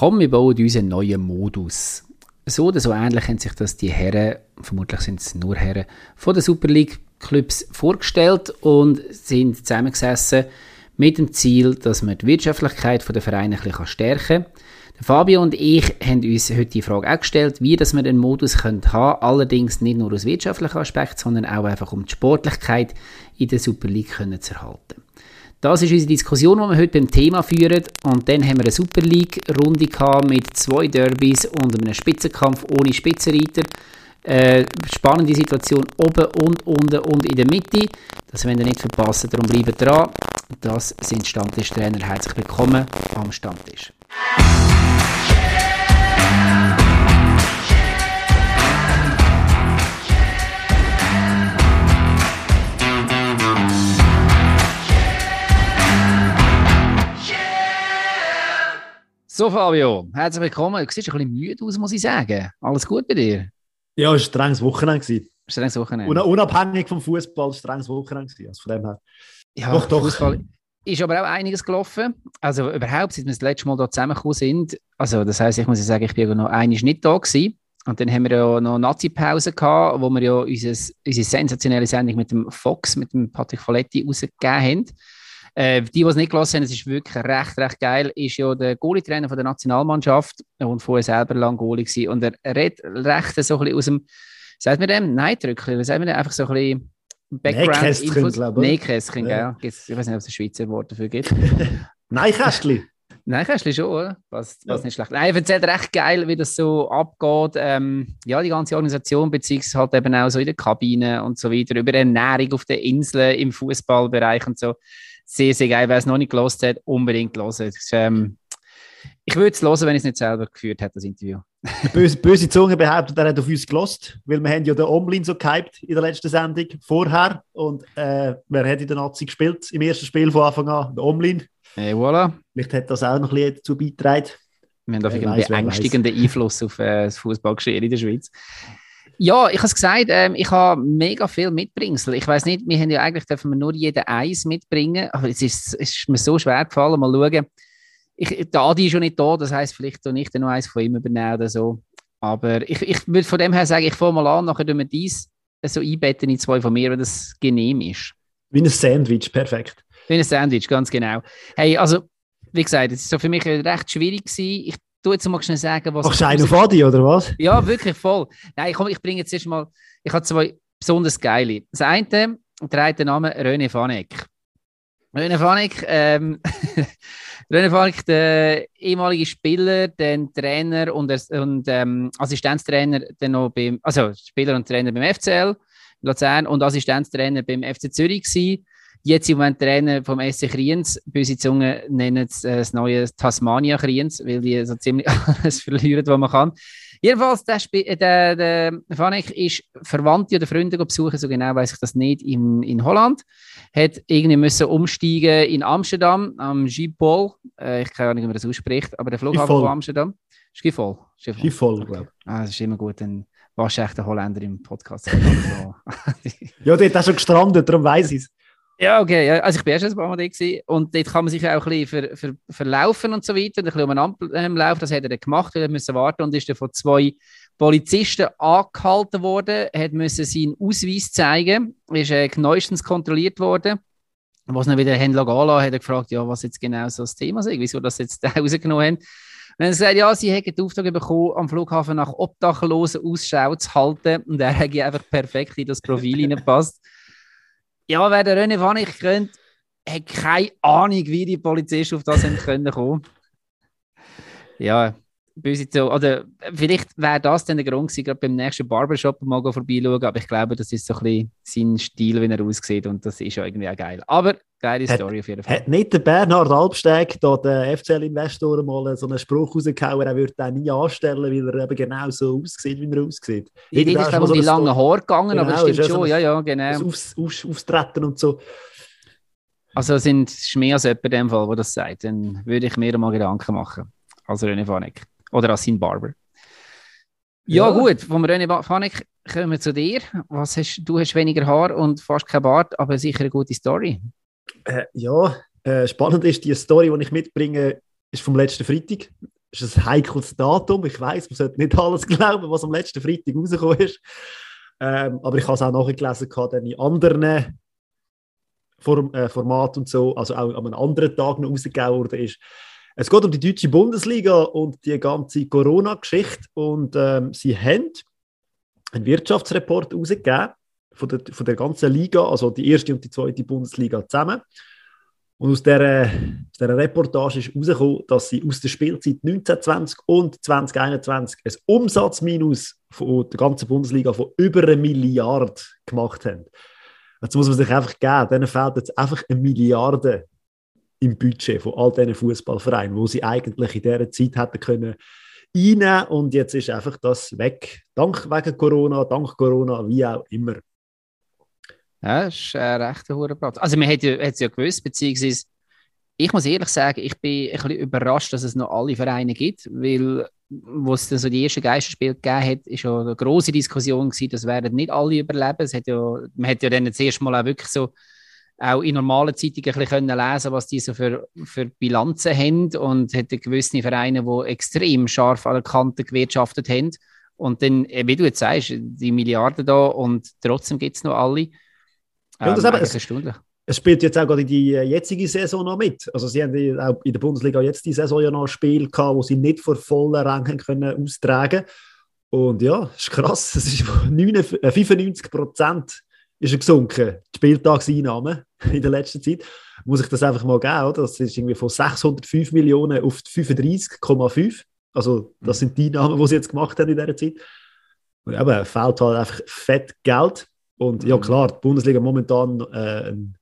Komm, wir bauen uns einen neuen Modus. So oder so ähnlich haben sich das die Herren, vermutlich sind es nur Herren, von der Super League Clubs vorgestellt und sind zusammengesessen mit dem Ziel, dass man die Wirtschaftlichkeit der Vereine ein bisschen stärken kann. Fabio und ich haben uns heute die Frage auch gestellt, wie dass wir den Modus haben können, allerdings nicht nur aus wirtschaftlichen Aspekt, sondern auch einfach um die Sportlichkeit in der Super League zu erhalten. Das ist unsere Diskussion, die wir heute beim Thema führen. Und dann haben wir eine Super League-Runde mit zwei Derbys und einem Spitzenkampf ohne Spitzenreiter. Äh, spannende Situation oben und unten und in der Mitte. Das wollen wir nicht verpassen, darum bleiben dran. Das sind Stammtischtrainer. Herzlich willkommen am Stammtisch. So, Fabio, herzlich willkommen. Du siehst ein bisschen müde aus, muss ich sagen. Alles gut bei dir? Ja, es war ein strenges Wochenende. Strenges Wochenende. unabhängig vom Fußball, ein strenges Wochenende. Also von dem her. Ja, doch, doch. Fußball ist aber auch einiges gelaufen. Also überhaupt, seit wir das letzte Mal hier zusammengekommen sind. Also das heisst, ich muss sagen, ich bin noch einiges nicht da gewesen. Und dann haben wir ja noch Nazi-Pause gehabt, wo wir ja unser, unsere sensationelle Sendung mit dem Fox, mit dem Patrick Folletti rausgegeben haben. Äh, die, die es nicht gelassen haben, es ist wirklich recht, recht geil, ist ja der Goalie-Trainer der Nationalmannschaft und vorher selber lang Goalie gewesen. Und er redet recht so ein bisschen aus dem, sagt man dem, Neidrückchen, sagt man dem einfach so ein bisschen Background-Infos? Nähkästchen, ja. Ich weiß nicht, ob es ein Schweizer Wort dafür gibt. Nein-Kästchen. Nein, Kästchen schon, oder? Passt, passt ja. nicht schlecht. Nein, er erzählt recht geil, wie das so abgeht. Ähm, ja, die ganze Organisation, beziehungsweise halt eben auch so in der Kabine und so weiter, über Ernährung auf den Inseln, im Fußballbereich und so sehr, sehr geil. Wer es noch nicht gelost hat, unbedingt hören. Ähm, ich würde es hören, wenn ich es nicht selber geführt hätte, das Interview. böse, böse Zunge behauptet, er hat auf uns gelost, weil wir haben ja den Omlin so gehypt in der letzten Sendung vorher. Und äh, wer hat in der Nazi gespielt im ersten Spiel von Anfang an? Der Omlin. Hey, voilà. Vielleicht hat das auch noch ein bisschen dazu beigetragen. Wir haben auf einen beängstigenden Einfluss auf äh, das Fußballgeschehen in der Schweiz. Ja, ich habe es gesagt, ähm, ich habe mega viel Mitbringsel. Ich weiß nicht, wir haben ja eigentlich dürfen wir nur jeden eins mitbringen, aber es ist, ist mir so schwer gefallen, mal schauen. Ich, der Adi ist schon nicht da, das heisst, vielleicht noch nicht noch eins von ihm übernehmen oder so. Aber ich, ich würde von dem her sagen, ich fange mal an, nachher tun wir dies so einbetten in zwei von mir, wenn das genehm ist. Wie ein Sandwich, perfekt. Wie ein Sandwich, ganz genau. Hey, also, wie gesagt, es war so für mich recht schwierig gewesen. Ich du jetzt mal schnell sagen, was. Machst du einen auf Adi, oder was? Ja, wirklich voll. Nein, komm, ich bringe jetzt erst mal. Ich habe zwei besonders geile. Das eine trägt den Namen René Vanek. René Vanek, ähm, René Vanek, der ehemalige Spieler, dann Trainer und, und ähm, Assistenztrainer, dann noch beim, also Spieler und Trainer beim FCL Luzern und Assistenztrainer beim FC Zürich gewesen Jetzt im Moment Trainer vom SC Kriens. Böse Zungen nennen es äh, das neue Tasmania Kriens, weil die so ziemlich alles verlieren, was man kann. Jedenfalls, der, Sp äh, der, der Vanek ist Verwandte oder Freunde besuchen, so genau weiß ich das nicht, in, in Holland. Hat irgendwie müssen umsteigen in Amsterdam, am Schiphol. Äh, ich kann nicht, wie man das ausspricht, aber der Flughafen von Amsterdam. Schiphol. Schiphol, Schiphol glaube ich. Ah, das ist immer gut, dann warst du echt ein Holländer im Podcast. ja, der ist schon gestrandet, darum weiß ich es. Ja, okay. Ja. Also ich bin erst ein paar Mal da und dort kann man sich auch ein bisschen ver, ver, verlaufen und so weiter, ein bisschen umeinander ähm, laufen. Das hat er dann gemacht, weil er musste warten und ist dann von zwei Polizisten angehalten worden, hat müssen seinen Ausweis zeigen, ist äh, neuestens kontrolliert worden. Was dann wieder haben lassen, hat er gefragt, ja, was jetzt genau so das Thema ist, wieso das jetzt rausgenommen haben. Und hat er gesagt, ja, sie hätten den Auftrag bekommen, am Flughafen nach Obdachlosen Ausschau zu halten und er hätte einfach perfekt in das Profil hineingepasst. Ja, wer der René Wanig kennt, hat keine Ahnung, wie die Polizisten auf das können kommen. Ja, so. Oder vielleicht wäre das dann der Grund gewesen, gerade beim nächsten Barbershop mal vorbeischauen, aber ich glaube, das ist so ein bisschen sein Stil, wie er aussieht und das ist ja irgendwie auch geil. Aber geile Story hat, auf jeden Fall. Hat nicht der Bernhard Albsteg, da der FCL-Investor, mal so einen Spruch rausgehauen, er würde den nie anstellen, weil er eben genau so aussieht, wie er aussieht. Ja, die ist um die langen Haare gegangen, genau, aber das stimmt schon, ja, ja, genau. Aufs, aufs, Auftreten und so. Also sind es mehr als jemand in dem Fall, der das sagt, dann würde ich mir mal Gedanken machen. Also René Vanek. Oder als sein Barber. Ja, ja. gut, vom René Vanek kommen wir zu dir. Was hast, du hast weniger Haar und fast kein Bart, aber sicher eine gute Story. Äh, ja, äh, spannend ist, die Story, die ich mitbringe, ist vom letzten Freitag. ist ein heikles Datum. Ich weiß, man sollte nicht alles glauben, was am letzten Freitag rausgekommen ist. Ähm, aber ich habe es auch nachgelesen, dann in anderen Form, äh, Formaten und so, also auch an einem anderen Tag noch rausgegeben worden ist. Es geht um die deutsche Bundesliga und die ganze Corona-Geschichte. Und ähm, sie haben einen Wirtschaftsreport rausgegeben von der, von der ganzen Liga, also die erste und die zweite Bundesliga zusammen. Und aus dieser, aus dieser Reportage ist herausgekommen, dass sie aus der Spielzeit 1920 und 2021 ein Umsatzminus von der ganzen Bundesliga von über eine Milliarde gemacht haben. Jetzt muss man sich einfach geben, denen fehlt jetzt einfach eine Milliarde im Budget von all diesen Fußballvereinen, wo sie eigentlich in dieser Zeit hätten können einnehmen und jetzt ist einfach das weg. Dank wegen Corona, dank Corona, wie auch immer. Ja, das ist ein rechter Hurenplatz. Also, man hätte es ja gewusst, beziehungsweise, ich muss ehrlich sagen, ich bin ein bisschen überrascht, dass es noch alle Vereine gibt, weil, wo es dann so die ersten Geisterspiele gegeben hat, ist ja eine große Diskussion gewesen, das werden nicht alle überleben. Es hat ja, man hat ja dann das erste Mal auch wirklich so auch in normalen Zeitungen ein bisschen lesen was die so für, für Bilanzen haben und hätte gewisse Vereine, die extrem scharf an der Kante gewirtschaftet haben. Und dann, äh, wie du jetzt sagst, die Milliarden da und trotzdem gibt es noch alle. Ja, das ähm, es, es spielt jetzt auch gerade die äh, jetzige Saison noch mit. Also sie haben auch in der Bundesliga jetzt die Saison ja noch ein Spiel gehabt, wo sie nicht vor vollen Rängen können austragen Und ja, das ist krass. Es ist 95 äh, Prozent ist gesunken, die Spieltagseinnahmen in der letzten Zeit. Muss ich das einfach mal geben, oder? Das ist irgendwie von 605 Millionen auf 35,5. Also, das sind die Einnahmen, die sie jetzt gemacht haben in dieser Zeit. Und eben, fehlt halt einfach fett Geld. Und ja, mhm. klar, die Bundesliga momentan äh, ein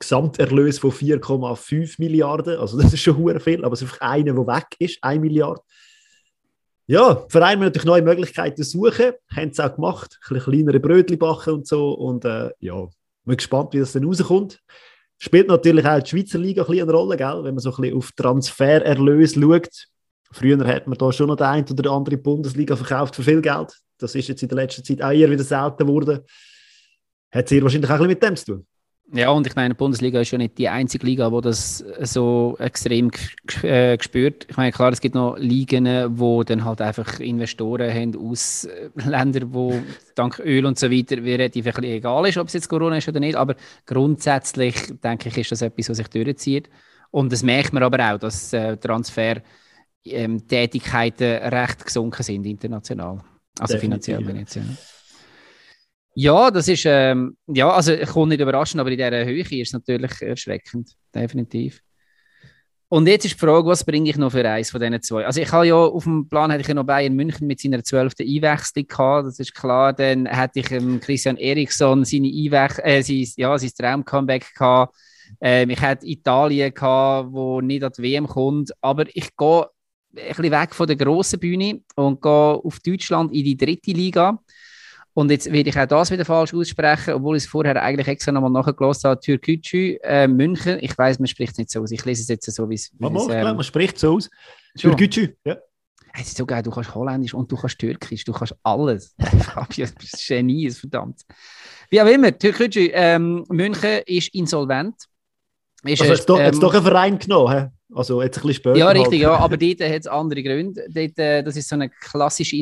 Gesamterlös von 4,5 Milliarden. Also, das ist schon viel, aber es ist einfach einer, der weg ist, 1 Milliarde. Ja, die Vereine müssen natürlich neue Möglichkeiten suchen, haben es auch gemacht, ein bisschen kleinere Brötchen backen und so. Und äh, ja, bin gespannt, wie das dann rauskommt. Spielt natürlich auch die Schweizer Liga ein bisschen eine Rolle, gell? wenn man so ein bisschen auf Transfererlös schaut. Früher hat man da schon noch die eine oder andere Bundesliga verkauft für viel Geld. Das ist jetzt in der letzten Zeit auch eher wieder selten geworden. Hat sehr wahrscheinlich auch ein bisschen mit dem zu tun. Ja, und ich meine, die Bundesliga ist ja nicht die einzige Liga, wo das so extrem äh, gespürt. Ich meine, klar, es gibt noch Ligen, wo dann halt einfach Investoren haben aus äh, Ländern, wo dank Öl und so weiter relativ ein bisschen egal ist, ob es jetzt Corona ist oder nicht. Aber grundsätzlich denke ich, ist das etwas, was sich durchzieht. Und das merkt man aber auch, dass äh, Transfertätigkeiten ähm, recht gesunken sind international. Also finanziell ich jetzt. Ja. Ja, das ist, ähm, ja, also ich komme nicht überraschend, aber in dieser Höhe ist es natürlich erschreckend, definitiv. Und jetzt ist die Frage, was bringe ich noch für eins von diesen zwei? Also ich habe ja auf dem Plan, hätte ich ja noch Bayern München mit seiner zwölften Einwechslung gehabt, das ist klar, dann hätte ich ähm, Christian Eriksson seine Einwech äh, sein, ja, sein Traum-Comeback gehabt, ähm, ich hätte Italien gehabt, wo nicht an die WM kommt, aber ich gehe ein bisschen weg von der grossen Bühne und gehe auf Deutschland in die dritte Liga. Und jetzt werde ich auch das wieder falsch aussprechen, obwohl ich es vorher eigentlich extra nochmal nachgelassen habe. Türkgücü, äh, München. Ich weiß, man spricht es nicht so aus. Ich lese es jetzt so, wie es. Man, es, ähm, man spricht so aus. Türkgücü, ja. Es ist so geil, du kannst Holländisch und du kannst Türkisch, du kannst alles. Fabio, du bist Genie, verdammt. Wie auch immer, Türkgücü, ähm, München ist insolvent. Ist also jetzt, doch, ähm, doch einen Verein genommen, also jetzt ein bisschen später. Ja, richtig, halt. ja, aber dort hat es andere Gründe. Dort, äh, das ist so eine klassische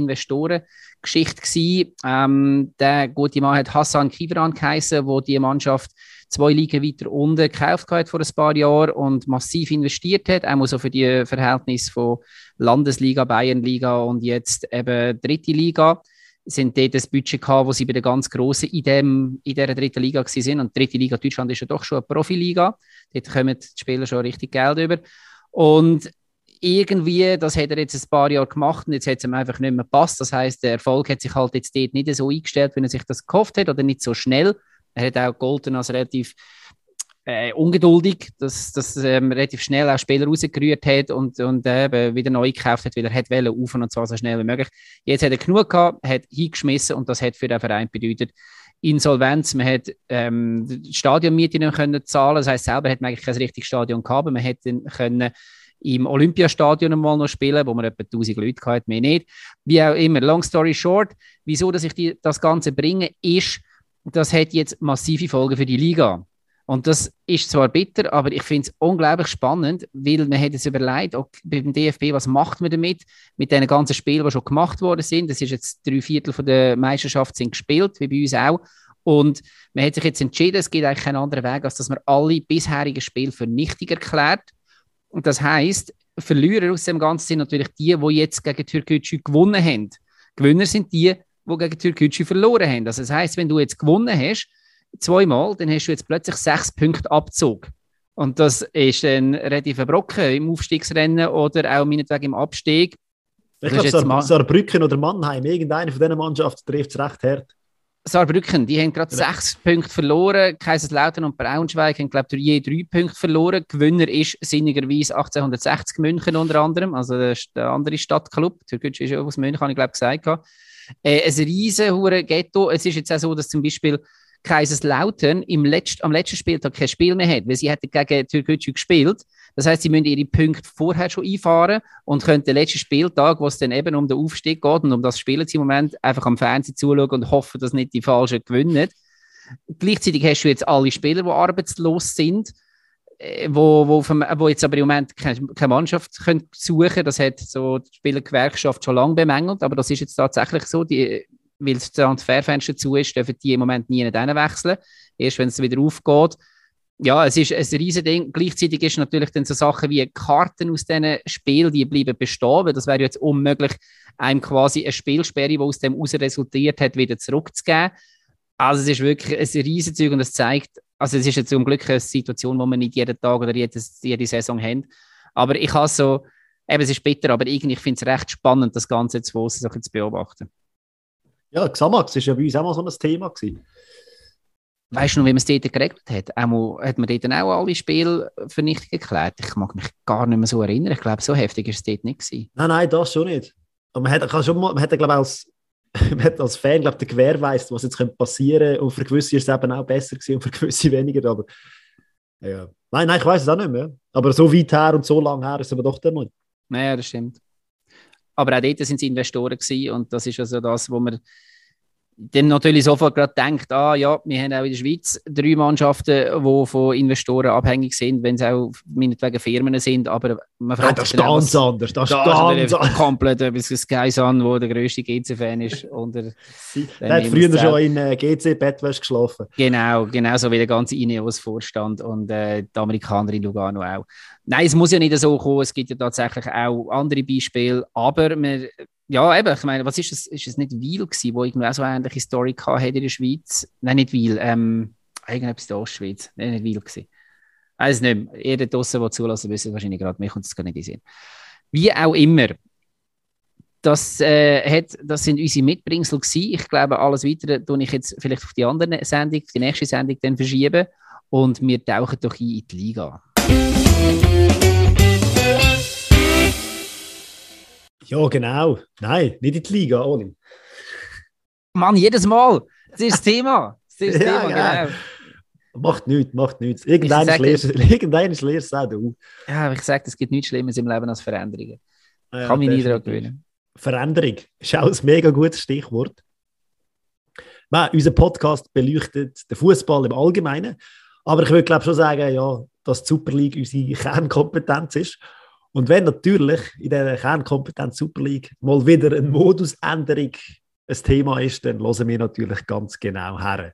Investorengeschichte Ähm, der gute Mann hat Hassan Kivran geheißen, wo die Mannschaft zwei Ligen weiter unten gekauft hat vor ein paar Jahren und massiv investiert hat, auch so für die Verhältnisse von Landesliga, Bayernliga und jetzt eben dritte Liga sind dort das Budget gehabt, wo sie bei den ganz Grossen in, dem, in dieser dritten Liga waren. Und die dritte Liga Deutschland ist ja doch schon eine Profiliga. Dort kommen die Spieler schon richtig Geld über. Und irgendwie, das hat er jetzt ein paar Jahre gemacht und jetzt hat es ihm einfach nicht mehr gepasst. Das heißt, der Erfolg hat sich halt jetzt dort nicht so eingestellt, wie er sich das gehofft hat oder nicht so schnell. Er hat auch Golden als relativ äh, ungeduldig, dass, dass ähm, relativ schnell auch Spieler rausgerührt hat und, und äh, wieder neu gekauft hat, weil er hat auf und zwar so schnell wie möglich. Jetzt hat er genug gehabt, hat hingeschmissen und das hat für den Verein bedeutet Insolvenz. Man hat ähm, Stadionmiete nicht können zahlen, das heißt selber hat man eigentlich kein richtiges Stadion gehabt, man hätte können im Olympiastadion mal noch spielen, wo man etwa 1000 Leute hatte, mehr nicht. Wie auch immer, long story short, wieso dass ich die, das Ganze bringe, ist, das hat jetzt massive Folgen für die Liga. Und das ist zwar bitter, aber ich finde es unglaublich spannend, weil man hat es überlegt, okay, beim DFB, was macht man damit, mit den ganzen Spielen, die schon gemacht worden sind. Das ist jetzt drei Viertel von der Meisterschaft sind gespielt, wie bei uns auch. Und man hat sich jetzt entschieden, es gibt eigentlich keinen anderen Weg, als dass man alle bisherigen Spiele für nichtig erklärt. Und das heißt, Verlierer aus dem Ganzen sind natürlich die, die jetzt gegen Türkgücü gewonnen haben. Gewinner sind die, die gegen Türkgücü verloren haben. Also das heißt, wenn du jetzt gewonnen hast, zweimal, dann hast du jetzt plötzlich sechs Punkte Abzug. Und das ist ein relativ Brocken im Aufstiegsrennen oder auch meinetwegen im Abstieg. Ich glaube, Saar, Saarbrücken oder Mannheim, irgendeine von diesen Mannschaften trifft es recht hart. Saarbrücken, die haben gerade ja. sechs Punkte verloren. Kaiserslautern und Braunschweig haben, glaube ich, je drei Punkte verloren. Gewinner ist sinnigerweise 1860 München unter anderem, also der andere Stadtclub. Türkgücü ist ja aus München, habe ich glaube gesagt. Äh, ein riesen Ghetto. Es ist jetzt auch so, dass zum Beispiel Kaiserslautern im Letzt, am letzten Spieltag kein Spiel mehr hat, weil sie hätten gegen Türkgücü gespielt. Das heißt, sie müssen ihre Punkte vorher schon einfahren und können den letzten Spieltag, wo es dann eben um den Aufstieg geht und um das Spielen im Moment, einfach am Fernsehen zuschauen und hoffen, dass nicht die Falschen gewinnen. Gleichzeitig hast du jetzt alle Spieler, die arbeitslos sind, äh, wo, wo, vom, wo jetzt aber im Moment keine, keine Mannschaft können suchen können. Das hat so die Spielergewerkschaft schon lange bemängelt, aber das ist jetzt tatsächlich so. Die weil das Transferfenster zu ist, dürfen die im Moment nie wechseln. Erst wenn es wieder aufgeht. Ja, es ist ein riesiges Ding. Gleichzeitig ist natürlich dann so Sachen wie Karten aus diesen Spielen, die bleiben bestehen, weil das wäre jetzt unmöglich, einem quasi eine Spielsperre, die aus dem heraus resultiert hat, wieder zurückzugeben. Also es ist wirklich ein riesiges Zeug und es zeigt, also es ist jetzt zum Glück eine Situation, wo wir nicht jeden Tag oder jede, jede Saison haben. Aber ich habe so, eben es ist bitter, aber irgendwie finde ich es recht spannend, das Ganze zu, so zu beobachten. Ja, Xamax war ja bei uns auch mal so ein Thema. Gewesen. Weißt du noch, wie man es dort geregelt hat? Einmal hat man dort auch alle Spiele vernichtet geklärt. Ich mag mich gar nicht mehr so erinnern. Ich glaube, so heftig war es dort nicht. Gewesen. Nein, nein, das schon nicht. Aber man hat, schon mal, man hat glaube als, man hat als Fan glaub, gewährweist, was jetzt passieren könnte. Und für gewisse ist es eben auch besser gewesen und für gewisse weniger. Aber ja. Nein, nein, ich weiß es auch nicht mehr. Aber so weit her und so lange her ist es aber doch der Mund. Naja, das stimmt. Aber auch dort sind es Investoren gewesen und das ist also das, wo man dann natürlich sofort gerade denkt, ah ja, wir haben auch in der Schweiz drei Mannschaften, die von Investoren abhängig sind, wenn es auch meinetwegen Firmen sind, aber man fragt ja, das ist ganz anders, das ist ganz anders. komplett etwas Sky Sun, wo der grösste GC-Fan ist. der hat früher schon in äh, GC-Bettwäsche geschlafen. Genau, genauso wie der ganze Ineos-Vorstand und äh, die Amerikaner in Lugano auch. Nein, es muss ja nicht so kommen, es gibt ja tatsächlich auch andere Beispiele, aber wir ja, eben, ich meine, was ist es? Ist es nicht Wiel gewesen, wo irgendwie auch so eine ähnliche Story hatte in der Schweiz? Nein, nicht Wiel, ähm, irgendetwas der Ostschweiz. Nein, nicht Wiel gewesen. Weiß nicht mehr. Da draussen, die zulassen, wissen wahrscheinlich gerade, mir kommt es gar nicht in Sinn. Wie auch immer, das, äh, hat, das sind unsere Mitbringsel gewesen. Ich glaube, alles Weitere tue ich jetzt vielleicht auf die andere Sendung, die nächste Sendung dann verschieben und wir tauchen doch ein in die Liga. Ja, genau. Nein, nicht in die Liga, Oli. Mann, jedes Mal. Das ist das Thema. Das ist das ja, Thema, ja. genau. Macht nichts, macht nichts. Irgendeines lernst du auch du. Ja, aber ich sage, es gibt nichts Schlimmes im Leben als Veränderungen. Ja, Kann mich nie daran gewöhnen. Veränderung ist auch ein mega gutes Stichwort. Man, unser Podcast beleuchtet den Fußball im Allgemeinen. Aber ich würde glaube schon sagen, ja, dass die Super League unsere Kernkompetenz ist. Und wenn natürlich in der Kernkompetenz Super League mal wieder eine Modusänderung ein Thema ist, dann hören wir natürlich ganz genau her.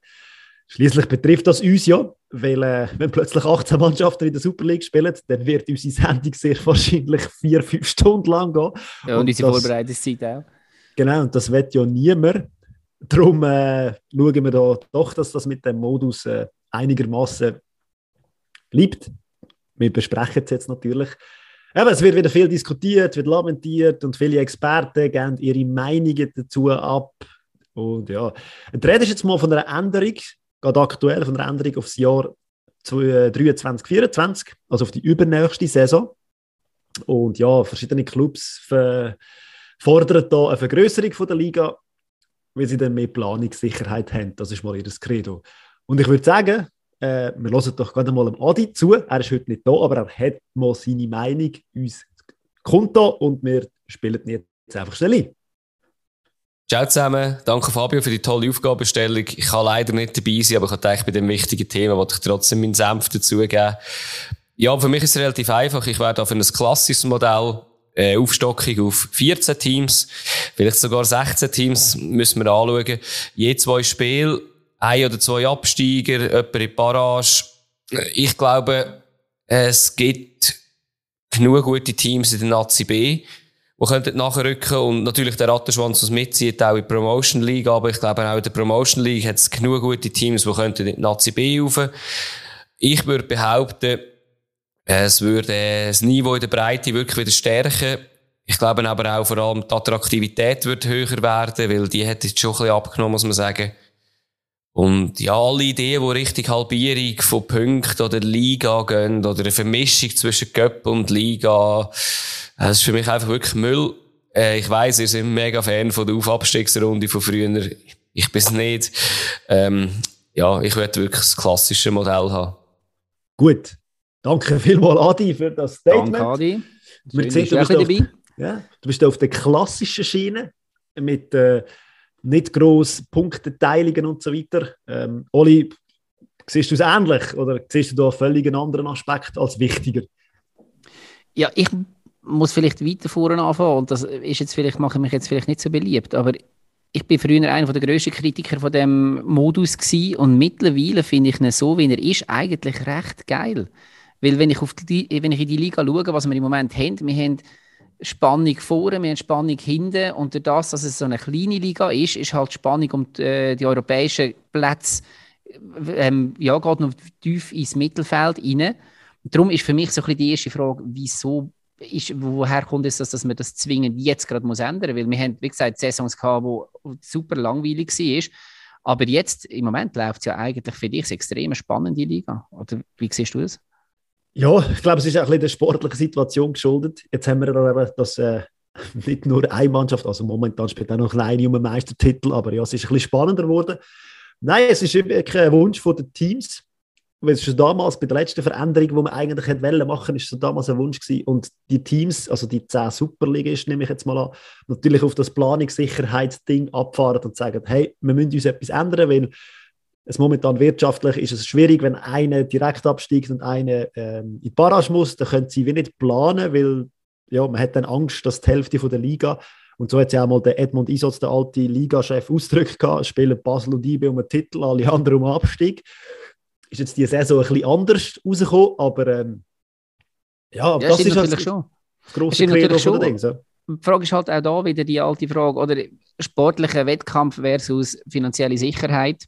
Schließlich betrifft das uns ja, weil äh, wenn plötzlich 18 Mannschaften in der Super League spielen, dann wird unsere Sendung sehr wahrscheinlich vier, fünf Stunden lang gehen. Ja, und, und unsere Vorbereitungszeit auch. Genau, und das wird ja niemand. Darum äh, schauen wir da doch, dass das mit dem Modus äh, einigermaßen bleibt. Wir besprechen es jetzt natürlich. Eben, es wird wieder viel diskutiert, wird lamentiert und viele Experten geben ihre Meinungen dazu ab. Und ja, die Rede ist jetzt mal von einer Änderung, gerade aktuell von einer Änderung aufs Jahr 2023, 2024, also auf die übernächste Saison. Und ja, verschiedene Clubs fordern da eine Vergrößerung der Liga, weil sie dann mehr Planungssicherheit haben. Das ist mal ihr Credo. Und ich würde sagen, äh, wir hören doch gerade mal dem Adi zu. Er ist heute nicht da, aber er hat mal seine Meinung uns kundgetan und wir spielen jetzt einfach schnell ein. Ciao zusammen, danke Fabio für die tolle Aufgabenstellung. Ich kann leider nicht dabei sein, aber ich denke, bei dem wichtigen Thema wollte ich trotzdem meinen Senf dazugeben. Ja, für mich ist es relativ einfach. Ich werde auf ein klassisches Modell äh, Aufstockung auf 14 Teams, vielleicht sogar 16 Teams, müssen wir anschauen. Je zwei Spiele, ein oder zwei Absteiger, jemand in die Barrage. Ich glaube, es gibt genug gute Teams in der Nazi B die könnten nachrücken und natürlich der Rattenschwanz, was mitzieht, auch in die Promotion League, aber ich glaube auch in der Promotion League hat es genug gute Teams, die in die Nazi B rauf. Ich würde behaupten, es würde das Niveau in der Breite wirklich wieder stärken. Ich glaube aber auch vor allem die Attraktivität wird höher werden, weil die hat jetzt schon ein bisschen abgenommen, muss man sagen. Und ja, alle Ideen, die Richtung Halbierung von Punkten oder Liga gehen oder eine Vermischung zwischen Cup und Liga, das ist für mich einfach wirklich Müll. Äh, ich weiss, ihr seid mega Fan von der Aufabstiegsrunde von früher. Ich bin's nicht. Ähm, ja, ich würde wirklich das klassische Modell haben. Gut. Danke vielmals, Adi, für das Statement. Danke, Adi. Wir sehen, du, bist auf, ja, du bist auf der klassischen Schiene mit äh, nicht gross Punkteteilungen und so weiter. Ähm, Oli, siehst du es ähnlich oder siehst du da völlig einen anderen Aspekt als wichtiger? Ja, ich muss vielleicht weiter vorne anfangen und das ist jetzt vielleicht, mache ich mich jetzt vielleicht nicht so beliebt, aber ich bin früher einer der grössten Kritiker von dem Modus gewesen und mittlerweile finde ich ihn so, wie er ist, eigentlich recht geil. Weil wenn ich, auf die, wenn ich in die Liga schaue, was wir im Moment haben, wir haben Spannung vorne, wir haben Spannung hinten und durch das, dass es so eine kleine Liga ist, ist halt Spannung um die, äh, die europäischen Plätze ähm, ja, geht noch tief ins Mittelfeld rein. Darum ist für mich so ein bisschen die erste Frage, wieso ist, woher kommt es, dass, dass man das zwingend jetzt gerade muss ändern muss? Weil wir haben, wie gesagt, Saisons gehabt, wo super langweilig war. Aber jetzt, im Moment, läuft es ja eigentlich für dich eine extrem spannende Liga. Oder wie siehst du das? Ja, ich glaube, es ist auch ein bisschen der sportlichen Situation geschuldet. Jetzt haben wir ja eben das äh, nicht nur eine Mannschaft, also momentan spielt auch noch kleine um einen Meistertitel, aber ja, es ist ein bisschen spannender geworden. Nein, es ist wirklich ein Wunsch der Teams weil es schon damals bei der letzten Veränderung, die man eigentlich hätte wollen machen, ist so damals ein Wunsch gewesen. Und die Teams, also die 10 Superligisten, nehme ich jetzt mal an, natürlich auf das Planungssicherheitsding abfahren und sagen, hey, wir müssen uns etwas ändern, weil es momentan wirtschaftlich ist es schwierig, wenn einer direkt absteigt und einer ähm, in die Barrage muss, dann können sie wie nicht planen, weil ja, man hat dann Angst, dass die Hälfte von der Liga und so hat ja auch mal der Edmund Isotz, der alte Ligachef, ausgedrückt gehabt, spielen Basel und IB um einen Titel, alle anderen um einen Abstieg ist jetzt die Saison ein bisschen anders rausgekommen, aber ähm, ja, ja, das ist schon. das grosse Credo von der Ding. So. Die Frage ist halt auch da wieder die alte Frage, oder sportlicher Wettkampf versus finanzielle Sicherheit.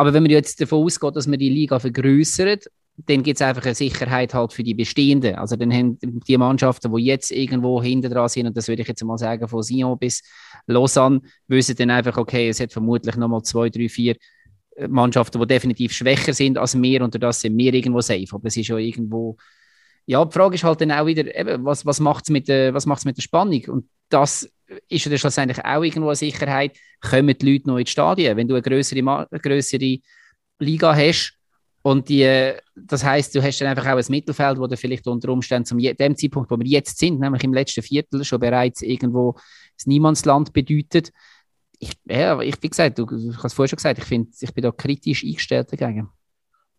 Aber wenn man jetzt davon ausgeht, dass man die Liga vergrößert, dann gibt es einfach eine Sicherheit halt für die Bestehenden. Also dann haben die Mannschaften, die jetzt irgendwo hinten dran sind, und das würde ich jetzt mal sagen, von Sion bis Lausanne, wissen dann einfach, okay, es hat vermutlich nochmal zwei, drei, vier Mannschaften, die definitiv schwächer sind als wir und das sind wir irgendwo safe. Aber es ist ja irgendwo, ja, die Frage ist halt dann auch wieder, eben, was, was macht es mit, der, mit der Spannung? Und das ist ja schlussendlich auch irgendwo eine Sicherheit, kommen die Leute noch ins Stadion. Wenn du eine größere, größere Liga hast und die, das heißt, du hast dann einfach auch ein Mittelfeld, wo du vielleicht unter Umständen zum dem Zeitpunkt, wo wir jetzt sind, nämlich im letzten Viertel, schon bereits irgendwo das Niemandsland bedeutet, ich, ja, ich, wie gesagt, du, du hast vorher schon gesagt, ich, find, ich bin da kritisch eingestellt dagegen.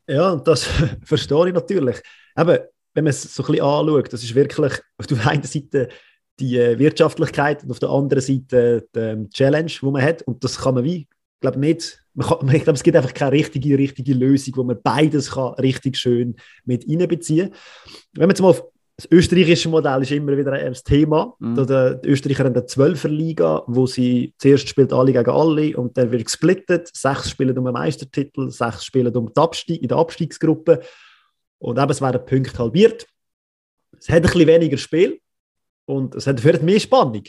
Ja, das verstehe ich natürlich. Aber wenn man es so ein bisschen anschaut, das ist wirklich auf der einen Seite die äh, Wirtschaftlichkeit und auf der anderen Seite die ähm, Challenge, die man hat. Und das kann man wie, ich glaube nicht, kann, ich glaube, es gibt einfach keine richtige, richtige Lösung, wo man beides kann richtig schön mit einbeziehen kann. Wenn man jetzt mal auf das österreichische Modell ist immer wieder ein Thema. Mhm. Die Österreicher haben eine Zwölferliga, wo sie zuerst spielt alle gegen alle und dann wird gesplittet. Sechs spielen um einen Meistertitel, sechs spielen um die Abstieg, in der Abstiegsgruppe. Und eben, es werden Punkte halbiert. Es hat ein bisschen weniger Spiel und es hat mehr Spannung,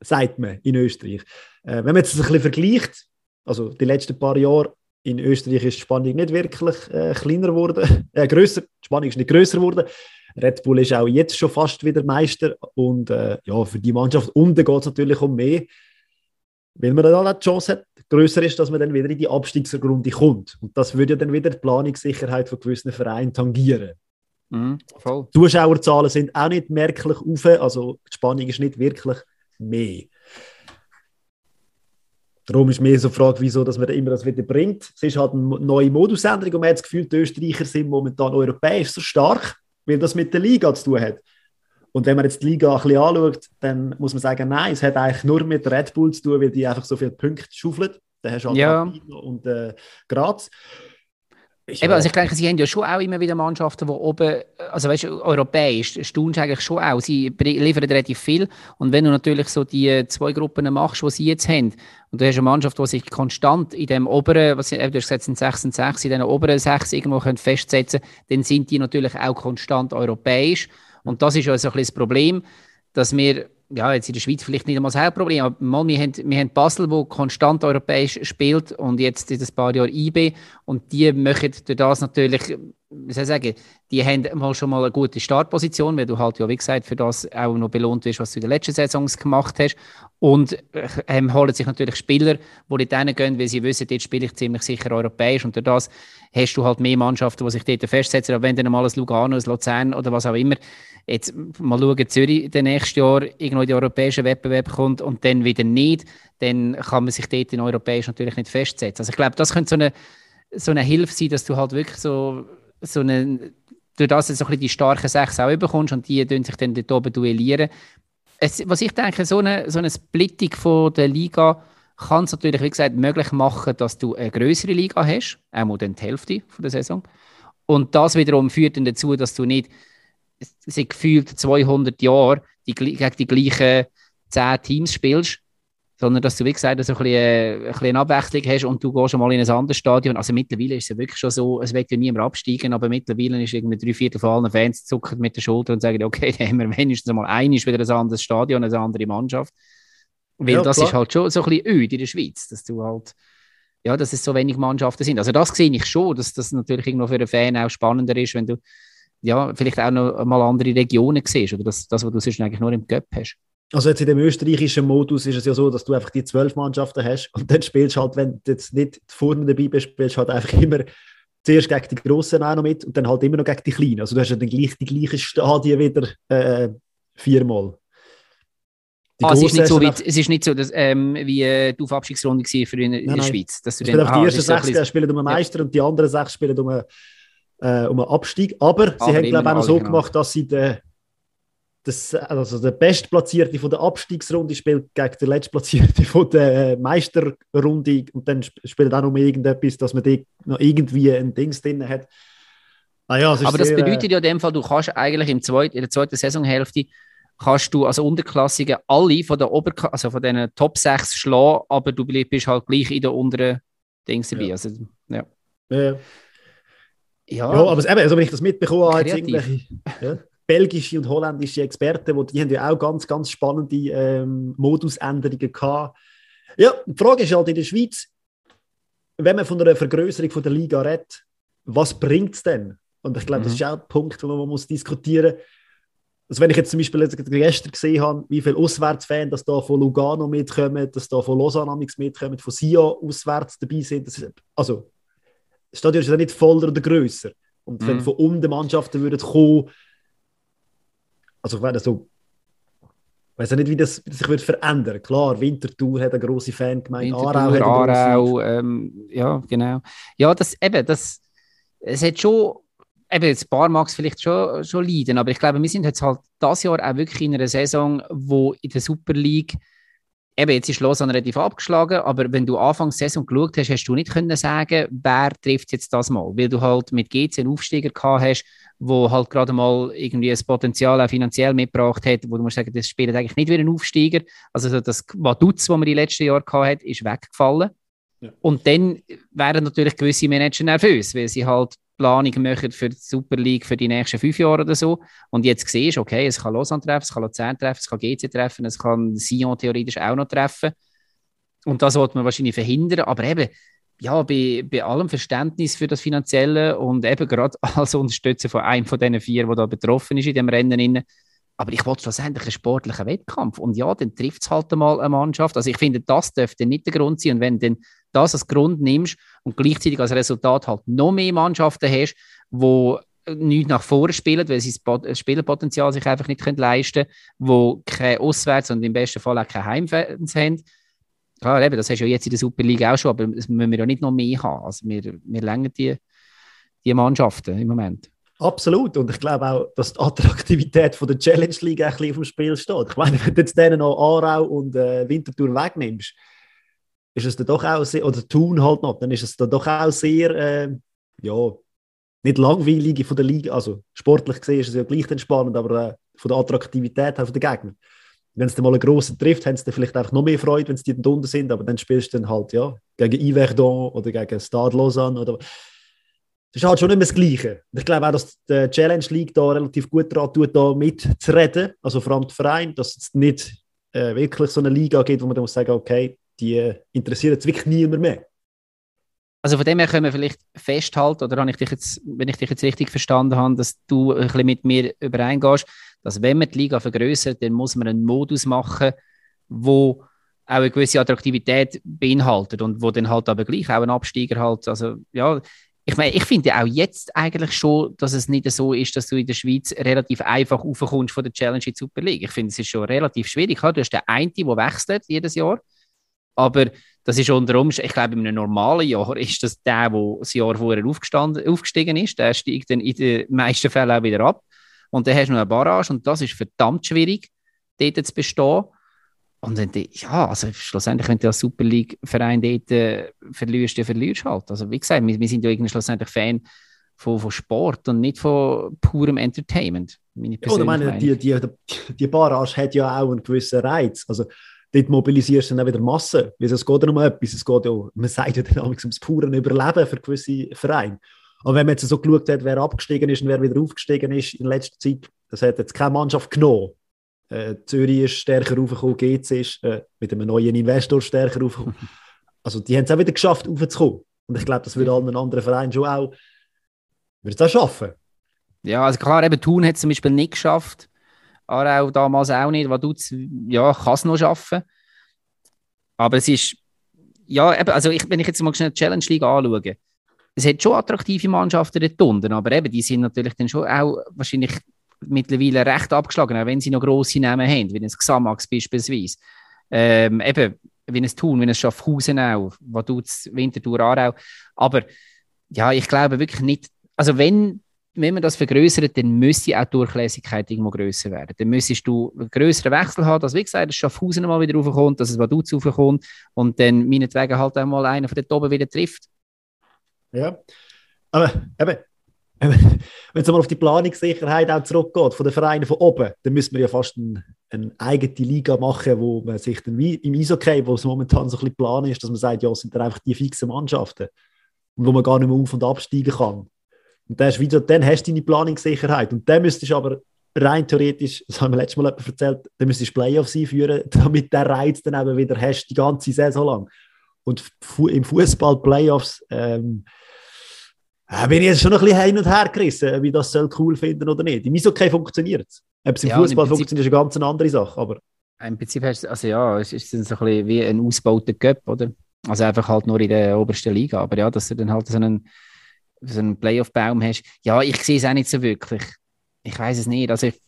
sagt man in Österreich. Äh, wenn man jetzt ein bisschen vergleicht, also die letzten paar Jahre in Österreich ist die Spannung nicht wirklich äh, kleiner geworden, äh, größer. Die Spannung ist nicht größer geworden. Red Bull ist auch jetzt schon fast wieder Meister und äh, ja, für die Mannschaft unten geht es natürlich um mehr, weil man dann auch die Chance hat, größer ist, dass man dann wieder in die Abstiegsrunde kommt. Und das würde ja dann wieder die Planungssicherheit von gewissen Vereinen tangieren. Mhm, voll. Die Zuschauerzahlen sind auch nicht merklich auf, also die Spannung ist nicht wirklich mehr. Darum ist mir so die Frage, wieso dass man immer das wieder bringt. Es ist halt eine neue Modusänderung und man hat das Gefühl, die Österreicher sind momentan europäisch so stark, weil das mit der Liga zu tun hat. Und wenn man jetzt die Liga ein bisschen anschaut, dann muss man sagen, nein, es hat eigentlich nur mit Red Bull zu tun, weil die einfach so viele Punkte schaufeln. Dann hast du halt ja. und äh, Graz. Eben, also ich denke, sie haben ja schon auch immer wieder Mannschaften, die oben, also weißt du, europäisch, staunst eigentlich schon auch. Sie liefern relativ viel. Und wenn du natürlich so die zwei Gruppen machst, die sie jetzt haben, und du hast eine Mannschaft, die sich konstant in dem oberen, was du hast gesagt, sind 6 und 6, in den oberen 6 irgendwo können festsetzen dann sind die natürlich auch konstant europäisch. Und das ist ja so ein bisschen das Problem, dass wir, ja, jetzt in der Schweiz vielleicht nicht einmal das Hauptproblem, aber mal, wir, haben, wir haben Basel, wo konstant europäisch spielt und jetzt in ein paar Jahren IB und die möchten durch das natürlich, wie soll ich sagen, die haben mal schon mal eine gute Startposition, weil du halt ja, wie gesagt, für das auch noch belohnt wirst, was du in den letzten Saisons gemacht hast. Und ähm, holen sich natürlich Spieler, die dort gehen, weil sie wissen, dort spiele ich ziemlich sicher europäisch. Und durch das hast du halt mehr Mannschaften, die sich dort festsetzen, aber wenn dann mal ein Lugano, ein Luzern oder was auch immer jetzt mal schauen, Zürich den nächsten Jahr irgendwo in den europäischen Wettbewerb kommt und dann wieder nicht, dann kann man sich dort in europäisch natürlich nicht festsetzen. Also ich glaube, das könnte so eine, so eine Hilfe sein, dass du halt wirklich so, so eine, durch das so ein bisschen die starken Sechs auch bekommst und die sich dann dort oben duellieren. Es, was ich denke, so eine, so eine Splittung von der Liga kann es natürlich, wie gesagt, möglich machen, dass du eine größere Liga hast, einmal dann die Hälfte von der Saison. Und das wiederum führt dann dazu, dass du nicht seit gefühlt 200 Jahren die, gegen die gleichen 10 Teams spielst, sondern dass du, wie gesagt, so ein bisschen, äh, ein bisschen Abwechslung hast und du gehst schon mal in ein anderes Stadion. Also mittlerweile ist es ja wirklich schon so, es wird ja niemand absteigen, aber mittlerweile ist irgendwie drei Viertel von allen Fans zuckert mit der Schulter und sagen, okay, dann haben wir wenigstens mal einiges wieder ein anderes Stadion, eine andere Mannschaft. Weil ja, das klar. ist halt schon so ein bisschen öd in der Schweiz, dass du halt, ja, dass es so wenig Mannschaften sind. Also das sehe ich schon, dass das natürlich irgendwo für einen Fan auch spannender ist, wenn du ja, vielleicht auch noch mal andere Regionen siehst oder das, das was du sonst eigentlich nur im Cup hast. Also jetzt in dem österreichischen Modus ist es ja so, dass du einfach die zwölf Mannschaften hast und dann spielst du halt, wenn du jetzt nicht vorne dabei bist, spielst halt einfach immer zuerst gegen die Grossen auch noch mit und dann halt immer noch gegen die Kleinen. Also du hast ja dann gleich die gleichen Stadien wieder äh, viermal. Ah, es, ist nicht so wie, es ist nicht so, dass, ähm, wie äh, die Aufabstiegsrunde war für in, in der Schweiz. Dass du dann, ah, die ersten sechs so spielen um einen Meister ja. und die anderen sechs spielen um einen äh, um einen Abstieg. Aber, Aber sie haben, glaube ich, auch noch so genau. gemacht, dass sie den, das, also der Bestplatzierte von der Abstiegsrunde spielt gegen den Letztplatzierte von der äh, Meisterrunde und dann spielt auch noch irgendetwas, dass man noch irgendwie ein Dings drin hat. Ah ja, Aber das sehr, bedeutet ja in dem Fall, du kannst eigentlich im zweit, in der zweiten Saisonhälfte kannst du als Unterklassige alle von der Oberka also von den Top 6 schlagen, aber du bist halt gleich in der unteren Dings dabei. Ja. Also, ja. ja. Ja, ja aber eben, also wenn ich das mitbekomme, jetzt irgendwelche ja, belgische und holländische Experten, die, die haben ja auch ganz, ganz spannende ähm, Modusänderungen gehabt. Ja, die Frage ist halt in der Schweiz, wenn man von einer Vergrößerung von der Liga redet, was bringt es denn? Und ich glaube, mhm. das ist auch ein Punkt, wo man muss diskutieren muss. Also wenn ich jetzt zum Beispiel gestern gesehen habe, wie viele Auswärtsfans das da von Lugano mitkommen, dass da von Lausanne mitkommen, von Sion auswärts dabei sind, ist, also das Stadion ist ja nicht voller oder grösser. Und mhm. wenn von unten Mannschaften würden kommen, also ich wäre so, ich weiß nicht, wie das sich wird verändern. Klar, Winterthur hat eine große Fangemeinde, Aarau hat eine Aarau, ähm, ja, genau. Ja, das eben, das, es hat schon, eben, ein paar mag es vielleicht schon, schon leiden, aber ich glaube, wir sind jetzt halt das Jahr auch wirklich in einer Saison, wo in der Super League eben, jetzt ist Lausanne relativ abgeschlagen, aber wenn du Anfangs Saison geschaut hast, hast du nicht können sagen, wer trifft jetzt das mal, weil du halt mit GC einen Aufsteiger gehabt hast, wo halt gerade mal irgendwie ein Potenzial auch finanziell mitgebracht hat, wo du musst sagen, das spielt eigentlich nicht wie ein Aufsteiger. Also das Vaduz, was man die letzten Jahre gehabt hat, ist weggefallen. Ja. Und dann wären natürlich gewisse Manager nervös, weil sie halt Planung machen für die Super League für die nächsten fünf Jahre oder so. Und jetzt siehst du, okay, es kann Lausanne treffen, es kann Luzern treffen, es kann GC treffen, es kann Sion theoretisch auch noch treffen. Und das sollte man wahrscheinlich verhindern. Aber eben, ja, bei, bei allem Verständnis für das Finanzielle und eben gerade als Unterstützer von einem von diesen vier, der da betroffen ist in dem Rennen, aber ich wollte schlussendlich einen sportlichen Wettkampf. Und ja, dann trifft es halt einmal eine Mannschaft. Also ich finde, das dürfte nicht der Grund sein. Und wenn du das als Grund nimmst und gleichzeitig als Resultat halt noch mehr Mannschaften hast, die nicht nach vorne spielen, weil sie das Spielerpotenzial sich einfach nicht leisten können, die keine Auswärts- und im besten Fall auch keine Heimfans haben, Klar, eben, das hast du ja jetzt in der Superliga auch schon, aber das müssen wir ja nicht noch mehr haben. Also wir, wir längern die, die Mannschaften im Moment. Absolut. Und ich glaube auch, dass die Attraktivität von der Challenge League ein auf dem Spiel steht. Ich meine, wenn du jetzt denen noch Aarau und äh, Winterthur wegnimmst, ist es dann doch auch sehr, oder Thun halt noch, dann ist es dann doch auch sehr, äh, ja, nicht langweilig von der Liga. Also sportlich gesehen ist es ja gleich entspannend, aber äh, von der Attraktivität auch von den Gegnern. Wenn es dann mal einen grossen trifft, haben sie vielleicht einfach noch mehr Freude, wenn sie die unten sind, aber dann spielst du dann halt ja, gegen Yverdon oder gegen Stade Lausanne oder das ist halt schon immer das Gleiche. Ich glaube auch, dass die Challenge League da relativ gut daran tut, da mitzureden. Also vor allem der Verein, dass es nicht äh, wirklich so eine Liga gibt, wo man dann muss sagen, okay, die äh, interessiert jetzt wirklich niemand mehr. Also von dem her können wir vielleicht festhalten, oder habe ich dich jetzt, wenn ich dich jetzt richtig verstanden habe, dass du ein bisschen mit mir übereingehst, dass wenn man die Liga vergrößert, dann muss man einen Modus machen, wo auch eine gewisse Attraktivität beinhaltet und wo dann halt aber gleich auch ein Absteiger halt, also ja, ich meine, ich finde auch jetzt eigentlich schon, dass es nicht so ist, dass du in der Schweiz relativ einfach raufkommst von der Challenge in die Super League. Ich finde, es ist schon relativ schwierig. Du hast den einen, der wechselt jedes Jahr, aber das ist unter Umständen, ich glaube, in einem normalen Jahr ist das der, der das Jahr vorher aufgestiegen ist, der steigt dann in den meisten Fällen auch wieder ab. Und dann hast du noch eine Barrage und das ist verdammt schwierig, dort zu bestehen. Und dann, ja, also schlussendlich, wenn du als Super League-Verein dort äh, verlierst, dann verlierst halt. Also wie gesagt, wir, wir sind ja irgendwie schlussendlich Fan von, von Sport und nicht von purem Entertainment. Meine ja, ich meine, die, die, die Barrage hat ja auch einen gewissen Reiz. Also dort mobilisierst du dann auch wieder Massen. Es geht ja um etwas, es geht ja, man sagt ja dann ums pure Überleben für gewisse Vereine. Aber wenn man jetzt so geschaut hat, wer abgestiegen ist und wer wieder aufgestiegen ist in letzter Zeit, das hat jetzt keine Mannschaft genommen. Äh, Zürich ist stärker raufgekommen, GC ist äh, mit einem neuen Investor stärker raufgekommen. Also die haben es auch wieder geschafft, raufzukommen. Und ich glaube, das würde allen anderen Vereinen schon auch, würde es auch schaffen. Ja, also klar, eben Thun hat es zum Beispiel nicht geschafft. Aarau damals auch nicht. Vaduz, ja, kann es noch schaffen. Aber es ist, ja, eben, also ich, wenn ich jetzt mal schnell die Challenge League anschaue, es hat schon attraktive Mannschaften dort unten, aber eben, die sind natürlich dann schon auch wahrscheinlich mittlerweile recht abgeschlagen, auch wenn sie noch grosse Namen haben, wie ein Xamax beispielsweise. Ähm, eben, wie ein Thun, wie ein Schaffhausen auch, Vaduz, Winterthur, Aarau. Aber ja, ich glaube wirklich nicht, also wenn wenn man das vergrößert, dann müsste auch die Durchlässigkeit irgendwo größer werden. Dann müsstest du einen größeren Wechsel haben, dass, wie gesagt, das Schaffhausen mal wieder raufkommt, dass es Vaduz raufkommt und dann meinetwegen halt auch mal einer von dort oben wieder trifft. Ja, aber eben, wenn es mal auf die Planungssicherheit auch zurückgeht, von den Vereinen von oben, dann müssen wir ja fast ein, eine eigene Liga machen, wo man sich dann wie im Eishockey, wo es momentan so ein bisschen Plan ist, dass man sagt, ja, es sind dann einfach die fixen Mannschaften und wo man gar nicht mehr auf- und absteigen kann. Und dann hast, wieder, dann hast du deine Planungssicherheit. Und dann müsstest du aber rein theoretisch, das haben wir letztes Mal erzählt, dann müsstest du Playoffs einführen, damit der Reiz dann eben wieder hast, die ganze Saison lang. Und im Fußball Playoffs ähm, äh, bin ich jetzt schon noch ein bisschen hin und her gerissen, wie das soll cool finden oder nicht. Im Eishockey funktioniert es. Ob es im ja, Fußball funktioniert, ist eine ganz andere Sache. Aber Im Prinzip hast du, also ja, es ist so ein bisschen wie ein ausgebauter Cup, oder? Also einfach halt nur in der obersten Liga. Aber ja, dass du dann halt so einen so einen Playoff-Baum hast. Ja, ich sehe es auch nicht so wirklich. Ich weiß es nicht. Also ich,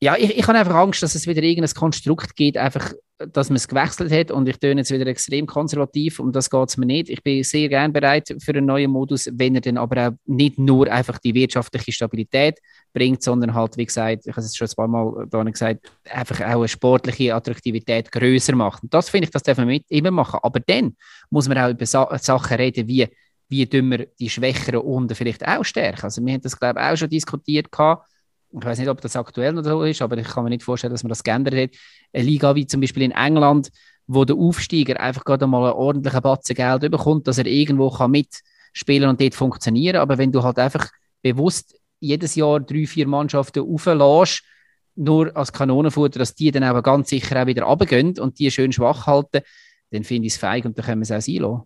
ja, ich, ich habe einfach Angst, dass es wieder irgendein Konstrukt gibt, einfach, dass man es gewechselt hat und ich töne jetzt wieder extrem konservativ, um das geht es mir nicht. Ich bin sehr gern bereit für einen neuen Modus, wenn er dann aber auch nicht nur einfach die wirtschaftliche Stabilität bringt, sondern halt, wie gesagt, ich habe es schon ein paar Mal da gesagt, einfach auch eine sportliche Attraktivität größer macht. Und das finde ich, das darf man mit immer machen. Aber dann muss man auch über Sa Sachen reden, wie wie wir die Schwächeren unten vielleicht auch stärken. Also wir haben das, glaube ich, auch schon diskutiert gehabt. Ich weiß nicht, ob das aktuell noch so ist, aber ich kann mir nicht vorstellen, dass man das geändert hat. Eine Liga wie zum Beispiel in England, wo der Aufsteiger einfach gerade mal einen ordentlichen Batzen Geld bekommt, dass er irgendwo kann mitspielen und dort funktionieren. Aber wenn du halt einfach bewusst jedes Jahr drei, vier Mannschaften auflässt, nur als Kanonenfutter, dass die dann aber ganz sicher auch wieder runtergehen und die schön schwach halten, dann finde ich es feig und dann können wir es auch sein lassen.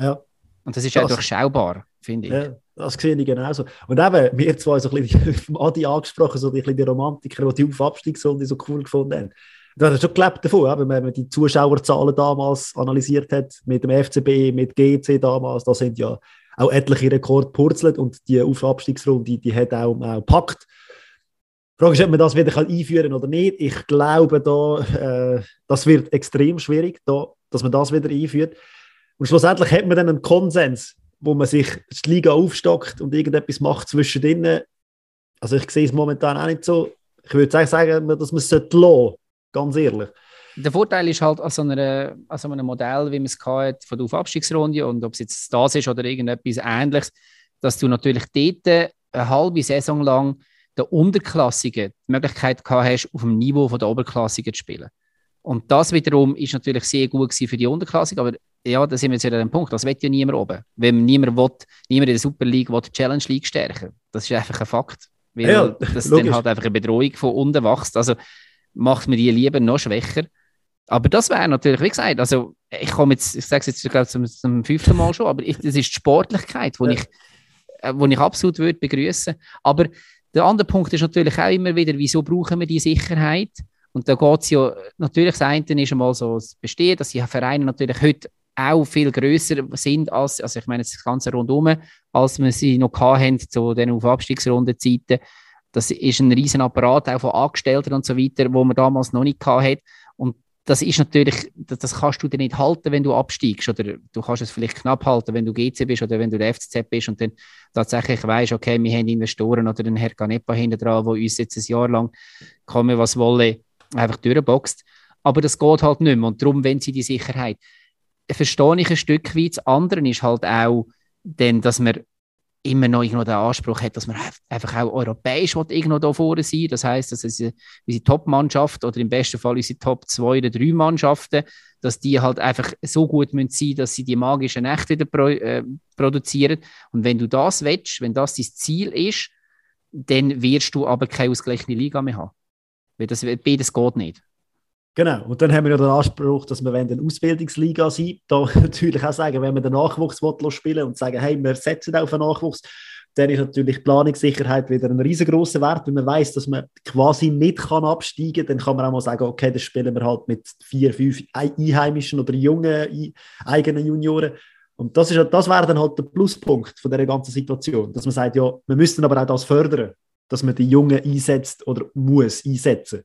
Ja, und das ist das, auch durchschaubar, finde ich. Ja, das sehe ich genauso. Und eben, wir zwei so ein bisschen Adi angesprochen, so die, die Romantiker, die die auf Abstiegsrunde so cool gefunden haben. Da hat schon gelebt davon, wenn man die Zuschauerzahlen damals analysiert hat, mit dem FCB, mit GC damals, da sind ja auch etliche Rekorde purzelt und die Aufabstiegsrunde, die hat auch, auch gepackt. Die Frage ist, ob man das wieder einführen kann oder nicht. Ich glaube, da, äh, das wird extrem schwierig, da, dass man das wieder einführt. Und schlussendlich hat man dann einen Konsens, wo man sich die Liga aufstockt und irgendetwas macht zwischendrin. Also ich sehe es momentan auch nicht so. Ich würde sagen, dass man es lassen sollte, ganz ehrlich. Der Vorteil ist halt an so, einer, an so einem Modell, wie man es hat, von der Aufabstiegsrunde und ob es jetzt das ist oder irgendetwas Ähnliches, dass du natürlich dort eine halbe Saison lang der Unterklassigen die Möglichkeit gehabt hast, auf dem Niveau der Oberklassigen zu spielen. Und das wiederum ist natürlich sehr gut für die Unterklassigen, aber ja, da sind wir jetzt wieder an dem Punkt, das wird ja niemand oben. Wenn niemand will, niemand in der Super League will die Challenge League stärken. Das ist einfach ein Fakt. Weil ja, das logisch. dann halt einfach eine Bedrohung von unten wächst. Also macht man die lieber noch schwächer. Aber das wäre natürlich, wie gesagt, also ich komme jetzt, ich sage es jetzt glaube zum, zum fünften Mal schon, aber ich, das ist die Sportlichkeit, die ja. ich, äh, wo ich absolut würde begrüßen. Aber der andere Punkt ist natürlich auch immer wieder, wieso brauchen wir die Sicherheit? Und da geht es ja, natürlich, das eine ist einmal so das Bestehen, dass die Vereine natürlich heute auch viel grösser sind als, also ich meine das ganze rundum, als wir sie noch hatten zu den auf Abstiegsrundenzeiten. Das ist ein riesen Apparat auch von Angestellten und so weiter, wo man damals noch nicht hatte. Und das ist natürlich, das, kannst du dir nicht halten, wenn du absteigst. Oder du kannst es vielleicht knapp halten, wenn du GC bist oder wenn du der FCZ bist und dann tatsächlich weißt, okay, wir haben Investoren oder den Herr Canepa hinten dran, der uns jetzt ein Jahr lang komme, was wolle, einfach durchboxt. Aber das geht halt nicht mehr. Und darum, wenn sie die Sicherheit, verstehe ich ein Stück weit. Das andere ist halt auch, denn, dass man immer noch irgendwo den Anspruch hat, dass man einfach auch europäisch irgendwo da vorne sein Das heißt, dass unsere, unsere Top-Mannschaft oder im besten Fall unsere Top 2 oder 3 Mannschaften, dass die halt einfach so gut sein müssen dass sie die magischen Nächte wieder pro, äh, produzieren. Und wenn du das willst, wenn das dein Ziel ist, dann wirst du aber keine ausgleichende Liga mehr haben. Weil das, beides geht nicht. Genau, und dann haben wir ja den Anspruch, dass wir eine Ausbildungsliga sein Da natürlich auch sagen, wenn wir den Nachwuchs spielen und sagen, hey, wir setzen auf den Nachwuchs, dann ist natürlich Planungssicherheit wieder ein riesengroßer Wert. Wenn man weiß, dass man quasi nicht kann absteigen kann, dann kann man auch mal sagen, okay, das spielen wir halt mit vier, fünf Einheimischen oder jungen eigenen Junioren. Und das, ist, das wäre dann halt der Pluspunkt von der ganzen Situation, dass man sagt, ja, wir müssen aber auch das fördern, dass man die Jungen einsetzt oder muss einsetzen.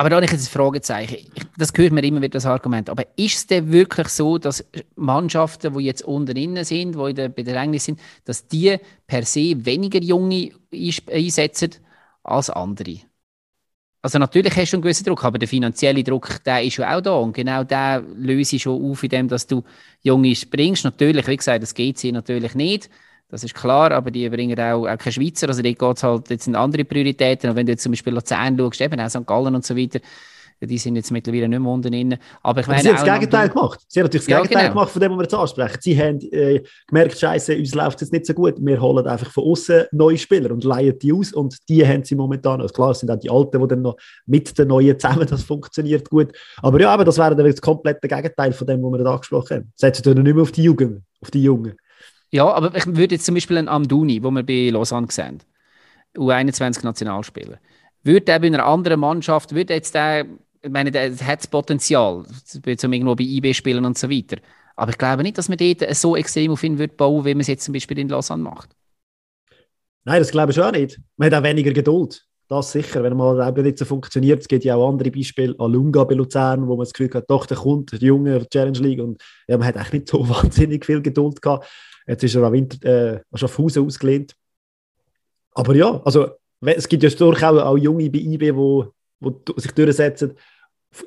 Aber da habe ich jetzt ein Fragezeichen. Das gehört mir immer wieder das Argument. Aber ist es denn wirklich so, dass Mannschaften, die jetzt unten innen sind, die in der Bedrängnis sind, dass die per se weniger Junge einsetzen als andere? Also natürlich hast du einen gewissen Druck, aber der finanzielle Druck, der ist ja auch da. Und genau der löse ich schon auf, indem du Junge bringst. Natürlich, wie gesagt, das geht sie natürlich nicht. Das ist klar, aber die bringen auch, auch keine Schweizer. Also, dort geht halt, jetzt sind andere Prioritäten. Und wenn du jetzt zum Beispiel Luzern schaust, eben auch St. Gallen und so weiter, die sind jetzt mittlerweile nicht mehr unten drin. Aber ich meine, sie haben das Gegenteil gemacht. Sie haben natürlich das ja, Gegenteil genau. gemacht von dem, was wir jetzt ansprechen. Sie haben äh, gemerkt, Scheiße, uns läuft es nicht so gut. Wir holen einfach von außen neue Spieler und leihen die aus. Und die haben sie momentan. Also klar, es sind auch die Alten, die dann noch mit den Neuen zusammen, das funktioniert gut. Aber ja, aber das wäre dann das komplette Gegenteil von dem, was wir da angesprochen haben. Setzen wir nicht mehr auf die Jugend, auf die Jungen. Ja, aber ich würde jetzt zum Beispiel einen Amduni, wo wir bei Lausanne sehen, U21 Nationalspieler, würde der bei einer anderen Mannschaft, würde jetzt der, ich meine, der hat das Potenzial, zum irgendwo bei IB spielen und so weiter. Aber ich glaube nicht, dass man dort so extrem auf ihn wird bauen, wie man es jetzt zum Beispiel in Lausanne macht. Nein, das glaube ich auch nicht. Man hat auch weniger Geduld. Das sicher, wenn mal eben nicht so funktioniert. Es gibt ja auch andere Beispiele, Alunga bei Luzern, wo man das Gefühl hat, doch, der kommt, der Junge, Challenge League. Und ja, man hat eigentlich nicht so wahnsinnig viel Geduld gehabt. Jetzt ist er an Winter, äh, Schaffhausen ausgelehnt. Aber ja, also es gibt ja durchaus auch junge bei IB, wo, wo sich durchsetzen.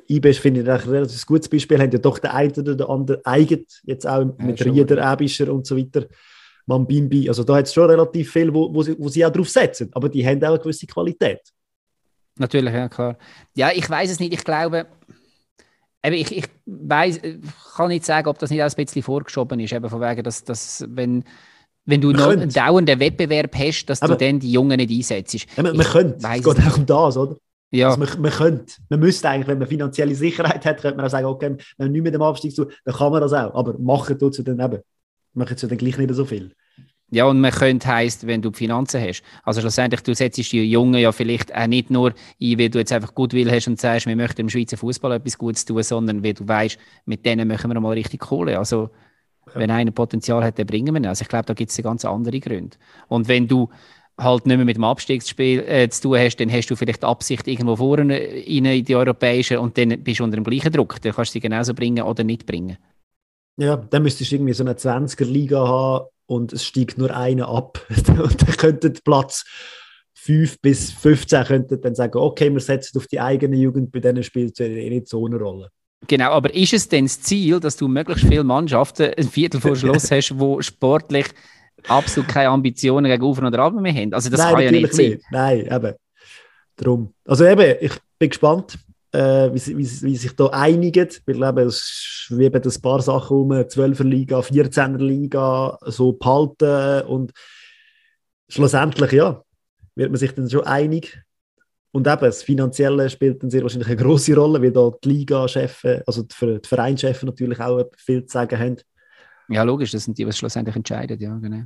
IB finde ich ein relativ gutes Beispiel, haben ja doch der eine oder der andere eigen, jetzt auch mit ja, Rieder, Ebischer und so weiter. Mambimbi, also da hat es schon relativ viel, wo, wo, sie, wo sie auch drauf setzen, aber die haben auch eine gewisse Qualität. Natürlich, ja klar. Ja, ich weiß es nicht, ich glaube, Eben, ich, ich weiss, kann nicht sagen, ob das nicht auch ein bisschen vorgeschoben ist, eben von wegen, dass, dass wenn, wenn du noch einen dauernden Wettbewerb hast, dass aber, du dann die Jungen nicht einsetzt. Ja, man, man könnte, es geht auch um das, oder? Ja. Also man, man könnte, man müsste eigentlich, wenn man finanzielle Sicherheit hat, könnte man auch sagen, okay, wenn man nicht mit dem Abstieg zu, dann kann man das auch. Aber machen tut es dann eben. Machen sie dann gleich nicht so viel. Ja, und man könnte heisst, wenn du die Finanzen hast. Also schlussendlich, du setzt die Jungen ja vielleicht auch nicht nur ein, weil du jetzt einfach gut will hast und sagst, wir möchten im Schweizer Fußball etwas Gutes tun, sondern weil du weißt, mit denen machen wir mal richtig Kohle. Also wenn einer Potenzial hat, dann bringen wir ihn. Also ich glaube, da gibt es ganz andere Gründe. Und wenn du halt nicht mehr mit dem Abstiegsspiel äh, zu tun hast, dann hast du vielleicht die Absicht irgendwo vorne in die europäische und dann bist du unter dem gleichen Druck. Dann kannst du sie genauso bringen oder nicht bringen. Ja, dann müsstest du irgendwie so eine 20er-Liga haben und es steigt nur einer ab. und dann könnte Platz 5 bis 15 könnten dann sagen, okay, wir setzen auf die eigene Jugend, bei denen spielt es eh nicht so eine Rolle. Genau, aber ist es denn das Ziel, dass du möglichst viele Mannschaften ein Viertel vor Schluss hast, wo sportlich absolut keine Ambitionen gegen Ufer oder Runter mehr haben? Also das Nein, kann ja nicht sein. Nicht. Nein, eben. Darum. Also eben, ich bin gespannt, äh, wie, wie, wie sich da einigen, weil eben, es schweben ein paar Sachen um, 12er Liga, 14er Liga, so behalten und schlussendlich, ja, wird man sich dann schon einig. Und eben, das Finanzielle spielt dann sehr wahrscheinlich eine große Rolle, weil da die Liga-Chefs, also die Vereinschefs natürlich auch viel zu sagen haben. Ja, logisch, das sind die, die schlussendlich entscheiden, ja, genau.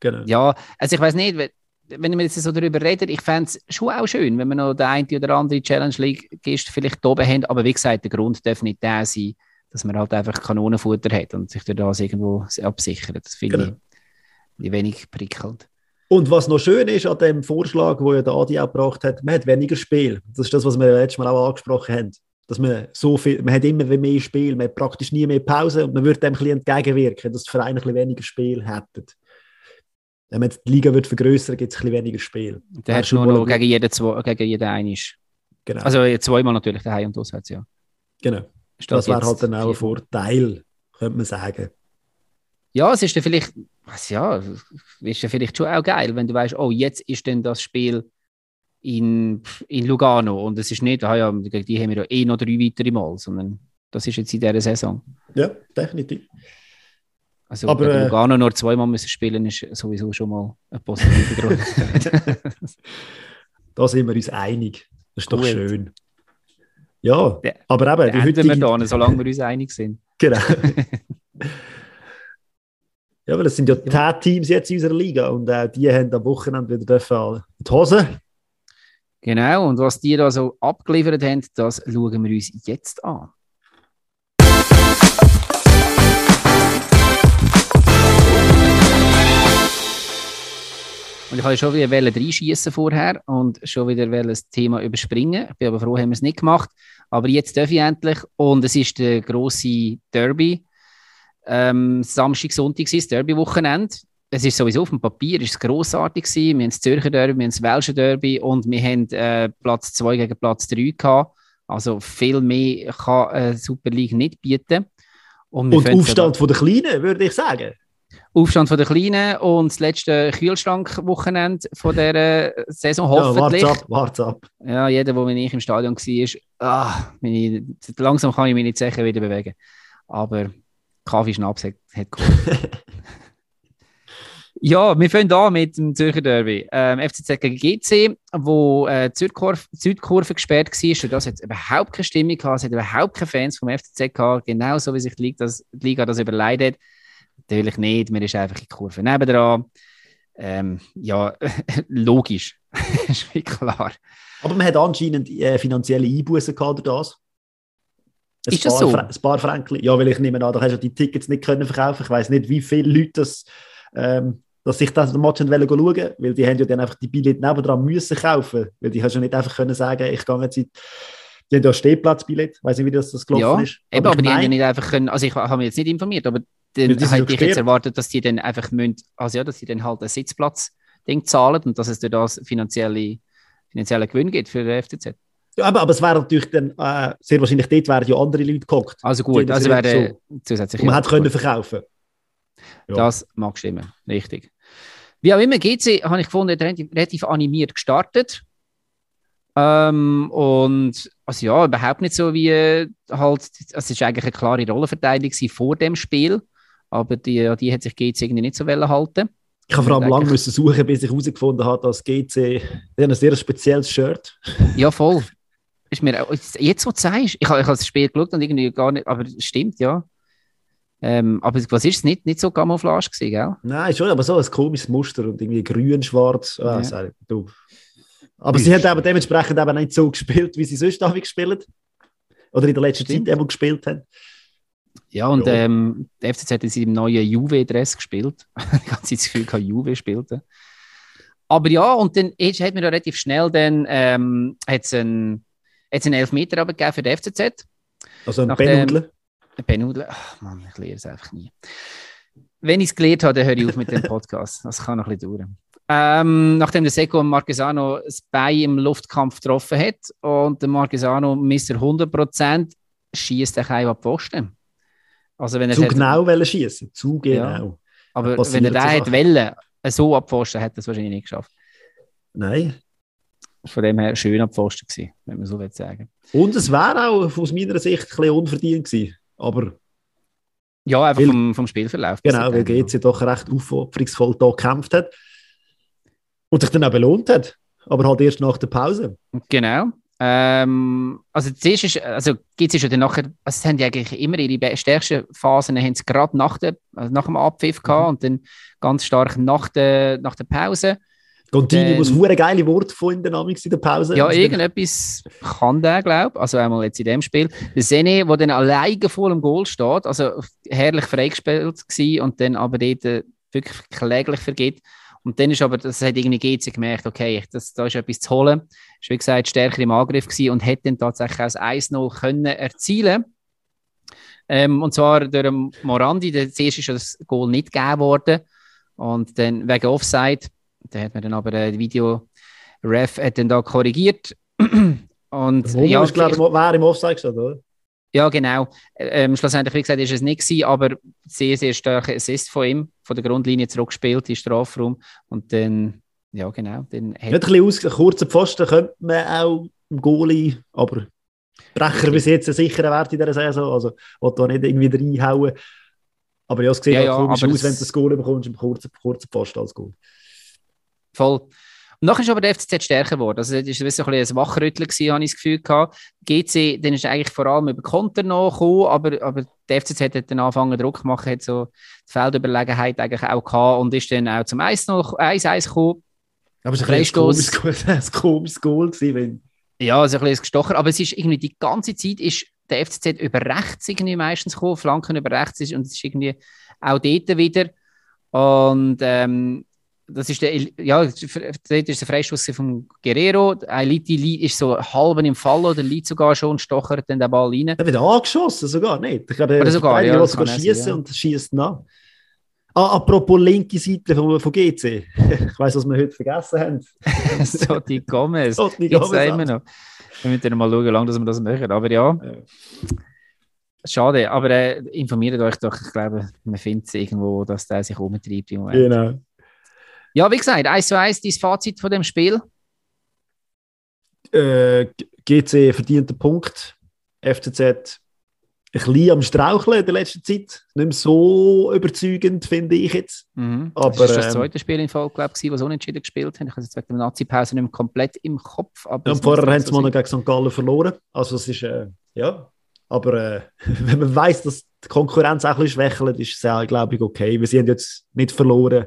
genau. Ja, also ich weiß nicht, wenn wir jetzt so darüber reden, ich fände es schon auch schön, wenn wir noch den einen oder andere Challenge League-Gist vielleicht oben haben, aber wie gesagt, der Grund darf nicht der sein, dass man halt einfach Kanonenfutter hat und sich durch das irgendwo absichert. Das finde genau. ich wenig prickelnd. Und was noch schön ist an dem Vorschlag, wo ja der Adi auch gebracht hat, man hat weniger Spiel. Das ist das, was wir letztes Mal auch angesprochen haben. Dass man so viel, man hat immer mehr Spiel, man hat praktisch nie mehr Pause und man würde dem ein bisschen entgegenwirken, dass die Vereine ein bisschen weniger Spiel hätten. Wenn man die Liga wird vergrößern, gibt es ein bisschen weniger Spiel. Hast du nur noch gegen jeden, zwei, gegen jeden einisch. Genau. Also zweimal natürlich daheim und auswärts, ja. Genau. Statt das wäre halt dann auch ein Vorteil, könnte man sagen. Ja, es ist dann vielleicht was ja, ist ja vielleicht schon auch geil, wenn du weißt, oh, jetzt ist denn das Spiel in, in Lugano und es ist nicht, ah ja, gegen die haben wir ja eh noch drei weitere Mal, sondern das ist jetzt in dieser Saison. Ja, definitiv. Also Aber, gegen äh, Lugano nur zweimal müssen spielen, ist sowieso schon mal ein positiver Grund. da sind wir uns einig. Das ist Gut. doch schön. Ja, ja aber eben, die heutige... wir da, solange wir uns einig sind. Genau. Ja, weil es sind ja ja. Teams jetzt in unserer Liga und äh, die haben am Wochenende wieder dürfen die Hose. Genau, und was die da so abgeliefert haben, das schauen wir uns jetzt an. Und ich wollte schon wieder reinschießen vorher und schon wieder das Thema überspringen. Ich bin aber froh, haben wir es nicht gemacht. Aber jetzt darf ich endlich. Und es ist der große Derby ähm, Samstag, Sonntag war das Derby-Wochenende. Es ist sowieso auf dem Papier ist es grossartig gewesen. Wir haben das Zürcher Derby, wir haben das Welsche Derby und wir haben äh, Platz 2 gegen Platz 3 gehabt. Also viel mehr kann äh, Super League nicht bieten. Und, und Aufstand von der Kleinen, würde ich sagen. Aufstand von der Kleinen und das letzte Kühlschrank-Wochenende von dieser Saison, hoffentlich. Ja, warte ab, warte ab. Ja, jeder, der nicht im Stadion war, ah, meine, langsam kann ich nicht sicher wieder bewegen. Aber Kaffeeschnaps hat, hat Ja, wir fangen an mit dem Zürcher Derby. Ähm, FCZ gegen GC, wo äh, die Südkurve, Südkurve gesperrt war. Und das hat überhaupt keine Stimmung gehabt. Es hat überhaupt keine Fans vom FCZ gehabt. Genauso wie sich die Liga das, die Liga das überleidet. Natürlich nicht. Man ist einfach in die Kurve nebendran. Ähm, ja, logisch. ist wie klar. Aber man hat anscheinend äh, finanzielle Einbußen gehabt durch das. Ein ist das so? Ein paar Franken. Ja, weil ich nehme an, da hast du die Tickets nicht können verkaufen. Ich weiß nicht, wie viele Leute das, ähm, dass sich das Match schauen wollen, weil die haben ja dann einfach die Billette nebendran müssen kaufen, weil die hast ja nicht einfach können sagen, ich gehe jetzt in die haben ja Stehplatzbillett, weiß nicht, wie das, das gelaufen ja, ist. Aber, eben, aber die haben ja nicht einfach können, also ich habe mich jetzt nicht informiert, aber dann hätte ich jetzt erwartet, dass die dann einfach müssen, also ja, dass sie dann halt einen Sitzplatz zahlen und dass es durch das finanzielle, finanzielle Gewinn gibt für den FCZ. Ja, aber, aber es wäre natürlich dann, äh, sehr wahrscheinlich dort wären ja andere Leute geguckt. Also gut, also wäre so. zusätzlich. Man hätte können verkaufen. Ja. Das mag stimmen, richtig. Wie auch immer, GC habe ich gefunden, relativ, relativ animiert gestartet. Ähm, und also ja, überhaupt nicht so wie halt, also es war eigentlich eine klare Rollenverteilung vor dem Spiel, aber die, die hat sich GC irgendwie nicht so halten ich habe vor allem lange müssen suchen, bis ich herausgefunden habe, dass GC ein sehr spezielles Shirt. Ja, voll ist mir jetzt, wo du sagst, ich, ich habe das Spiel geschaut und irgendwie gar nicht, aber es stimmt, ja. Ähm, aber was ist es nicht, nicht so Camouflage gewesen, gell? Nein, schon, aber so ein komisches Muster und irgendwie grün-schwarz. Ah, ja. sorry, du. Aber sie hat eben dementsprechend eben nicht so gespielt, wie sie sonst habe gespielt Oder in der letzten Stimmt. Zeit eben gespielt haben. Ja, und ja. Ähm, der FCZ hat in seinem neuen Juve-Dress gespielt. ich habe das Gefühl, Juve spielte. Aber ja, und dann hat mir relativ schnell dann ähm, hat's einen, hat's einen Elfmeter gegeben für die FCZ. Also ein Benudler? Ein Benudler. Ach Mann, ich lehre es einfach nie. Wenn ich es gelernt habe, dann höre ich auf mit dem Podcast. Das kann noch ein bisschen dauern. Ähm, nachdem der Seco Marquesano das Bein im Luftkampf getroffen hat und der Marquesano Mr. 100% schießt er keinen Posten. Also wenn er Zu genau hat, schießen, zu genau. Ja, aber wenn er den hätte wollen, so abpfosten, hätte er es wahrscheinlich nicht geschafft. Nein. Von dem her schön abpfosten gewesen, wenn man so will sagen. Und es wäre auch aus meiner Sicht ein bisschen unverdient gewesen, aber ja, einfach weil, vom, vom Spielverlauf. Genau, weil GC doch recht aufopferungsvoll da gekämpft hat und sich dann auch belohnt hat, aber halt erst nach der Pause. Genau. Ähm, also zuerst ist, also gibt es ja dann nachher, also sie haben ja eigentlich immer ihre stärksten Phasen, haben sie gerade nach, der, also nach dem Abpfiff gehabt mhm. und dann ganz stark nach der, nach der Pause. Contini muss hure geile Wort von in der in der Pause. Ja, irgendetwas kann der, glaube ich. Also einmal jetzt in dem Spiel. Der Sene, der dann alleine vor dem Goal steht, also herrlich freigespielt war und dann aber dort äh, wirklich kläglich vergeht. Und dann ist aber, das hat irgendwie GC gemerkt, okay, das, da ist etwas zu holen. Ist wie gesagt stärker im Angriff gewesen und hätte dann tatsächlich auch 1-0 können erzielen. Ähm, und zwar durch Morandi, der zuerst ist das Goal nicht gegeben worden. Und dann wegen Offside, da hat man dann aber ein Video, Ref hat dann da korrigiert. und ja, ist, glaube ich, wer im Offside gesagt, oder? Ja, genau. Ähm, schlussendlich, wie gesagt, ist es nicht gewesen, aber sehr, sehr starker Assist von ihm, von der Grundlinie zurückgespielt in Strafraum und dann, ja, genau. Dann Nicht ein bisschen aus, kurzer Pfosten könnte man auch im Goalie, aber Brecher bis jetzt ein sicherer Wert in dieser Saison, also will da nicht irgendwie reinhauen. Aber ja, es sieht ja, halt ja, komisch aus, wenn du das Goal bekommst im kurzen, kurzen Pfosten als Goal. Voll. Nachher ist aber der FCZ stärker geworden. Also, das war ein, ein Wachrütteln, habe ich das Gefühl gehabt. GC, dann ist eigentlich vor allem über Konter nachgekommen, aber, aber der FCZ hat dann angefangen, Druck gemacht, hat so die Feldüberlegenheit eigentlich auch gehabt und ist dann auch zum 1-1 gekommen. Aber es war ein, ein komisches Goal, gewesen, Ja, also ein bisschen gestochen, aber es ist irgendwie die ganze Zeit ist der FCZ über rechts irgendwie meistens gekommen, Flanken über rechts ist und es ist irgendwie auch dort wieder und ähm, das ist der, ja, das ist der Freistoß von Guerrero. Ailiti ist so halb im Fall oder liegt sogar schon und stochert dann den Ball rein. Er wird angeschossen, sogar nicht. Ich glaube, oder sogar, ja, sogar schießen ja. und schießt nach. Ah, apropos linke Seite von, von GC. ich weiß, was wir heute vergessen haben. so die Gomez. so die Gomez. Jetzt immer noch. Wir müssen mal schauen, wie lange wir das machen. Aber ja. ja. Schade, aber äh, informiert euch doch. Ich glaube, man findet es irgendwo, dass der sich umtreibt im Moment. Genau. Ja, wie gesagt, 1 zu 1, dein Fazit von dem Spiel? Äh, GC verdient den Punkt. FCZ ein bisschen am Straucheln in der letzten Zeit. Nicht mehr so überzeugend, finde ich jetzt. Mhm. Aber, das war das ähm, zweite Spiel in Folge, glaube ich, was unentschieden gespielt haben. Ich habe jetzt wegen der Nazi-Pause nicht mehr komplett im Kopf. Aber ja, vorher haben sie mal gegen St. Gallen verloren. Also es ist, äh, ja, aber äh, wenn man weiß, dass die Konkurrenz auch ein bisschen schwächelt, ist es ja, glaube ich, okay. Wir sind jetzt nicht verloren.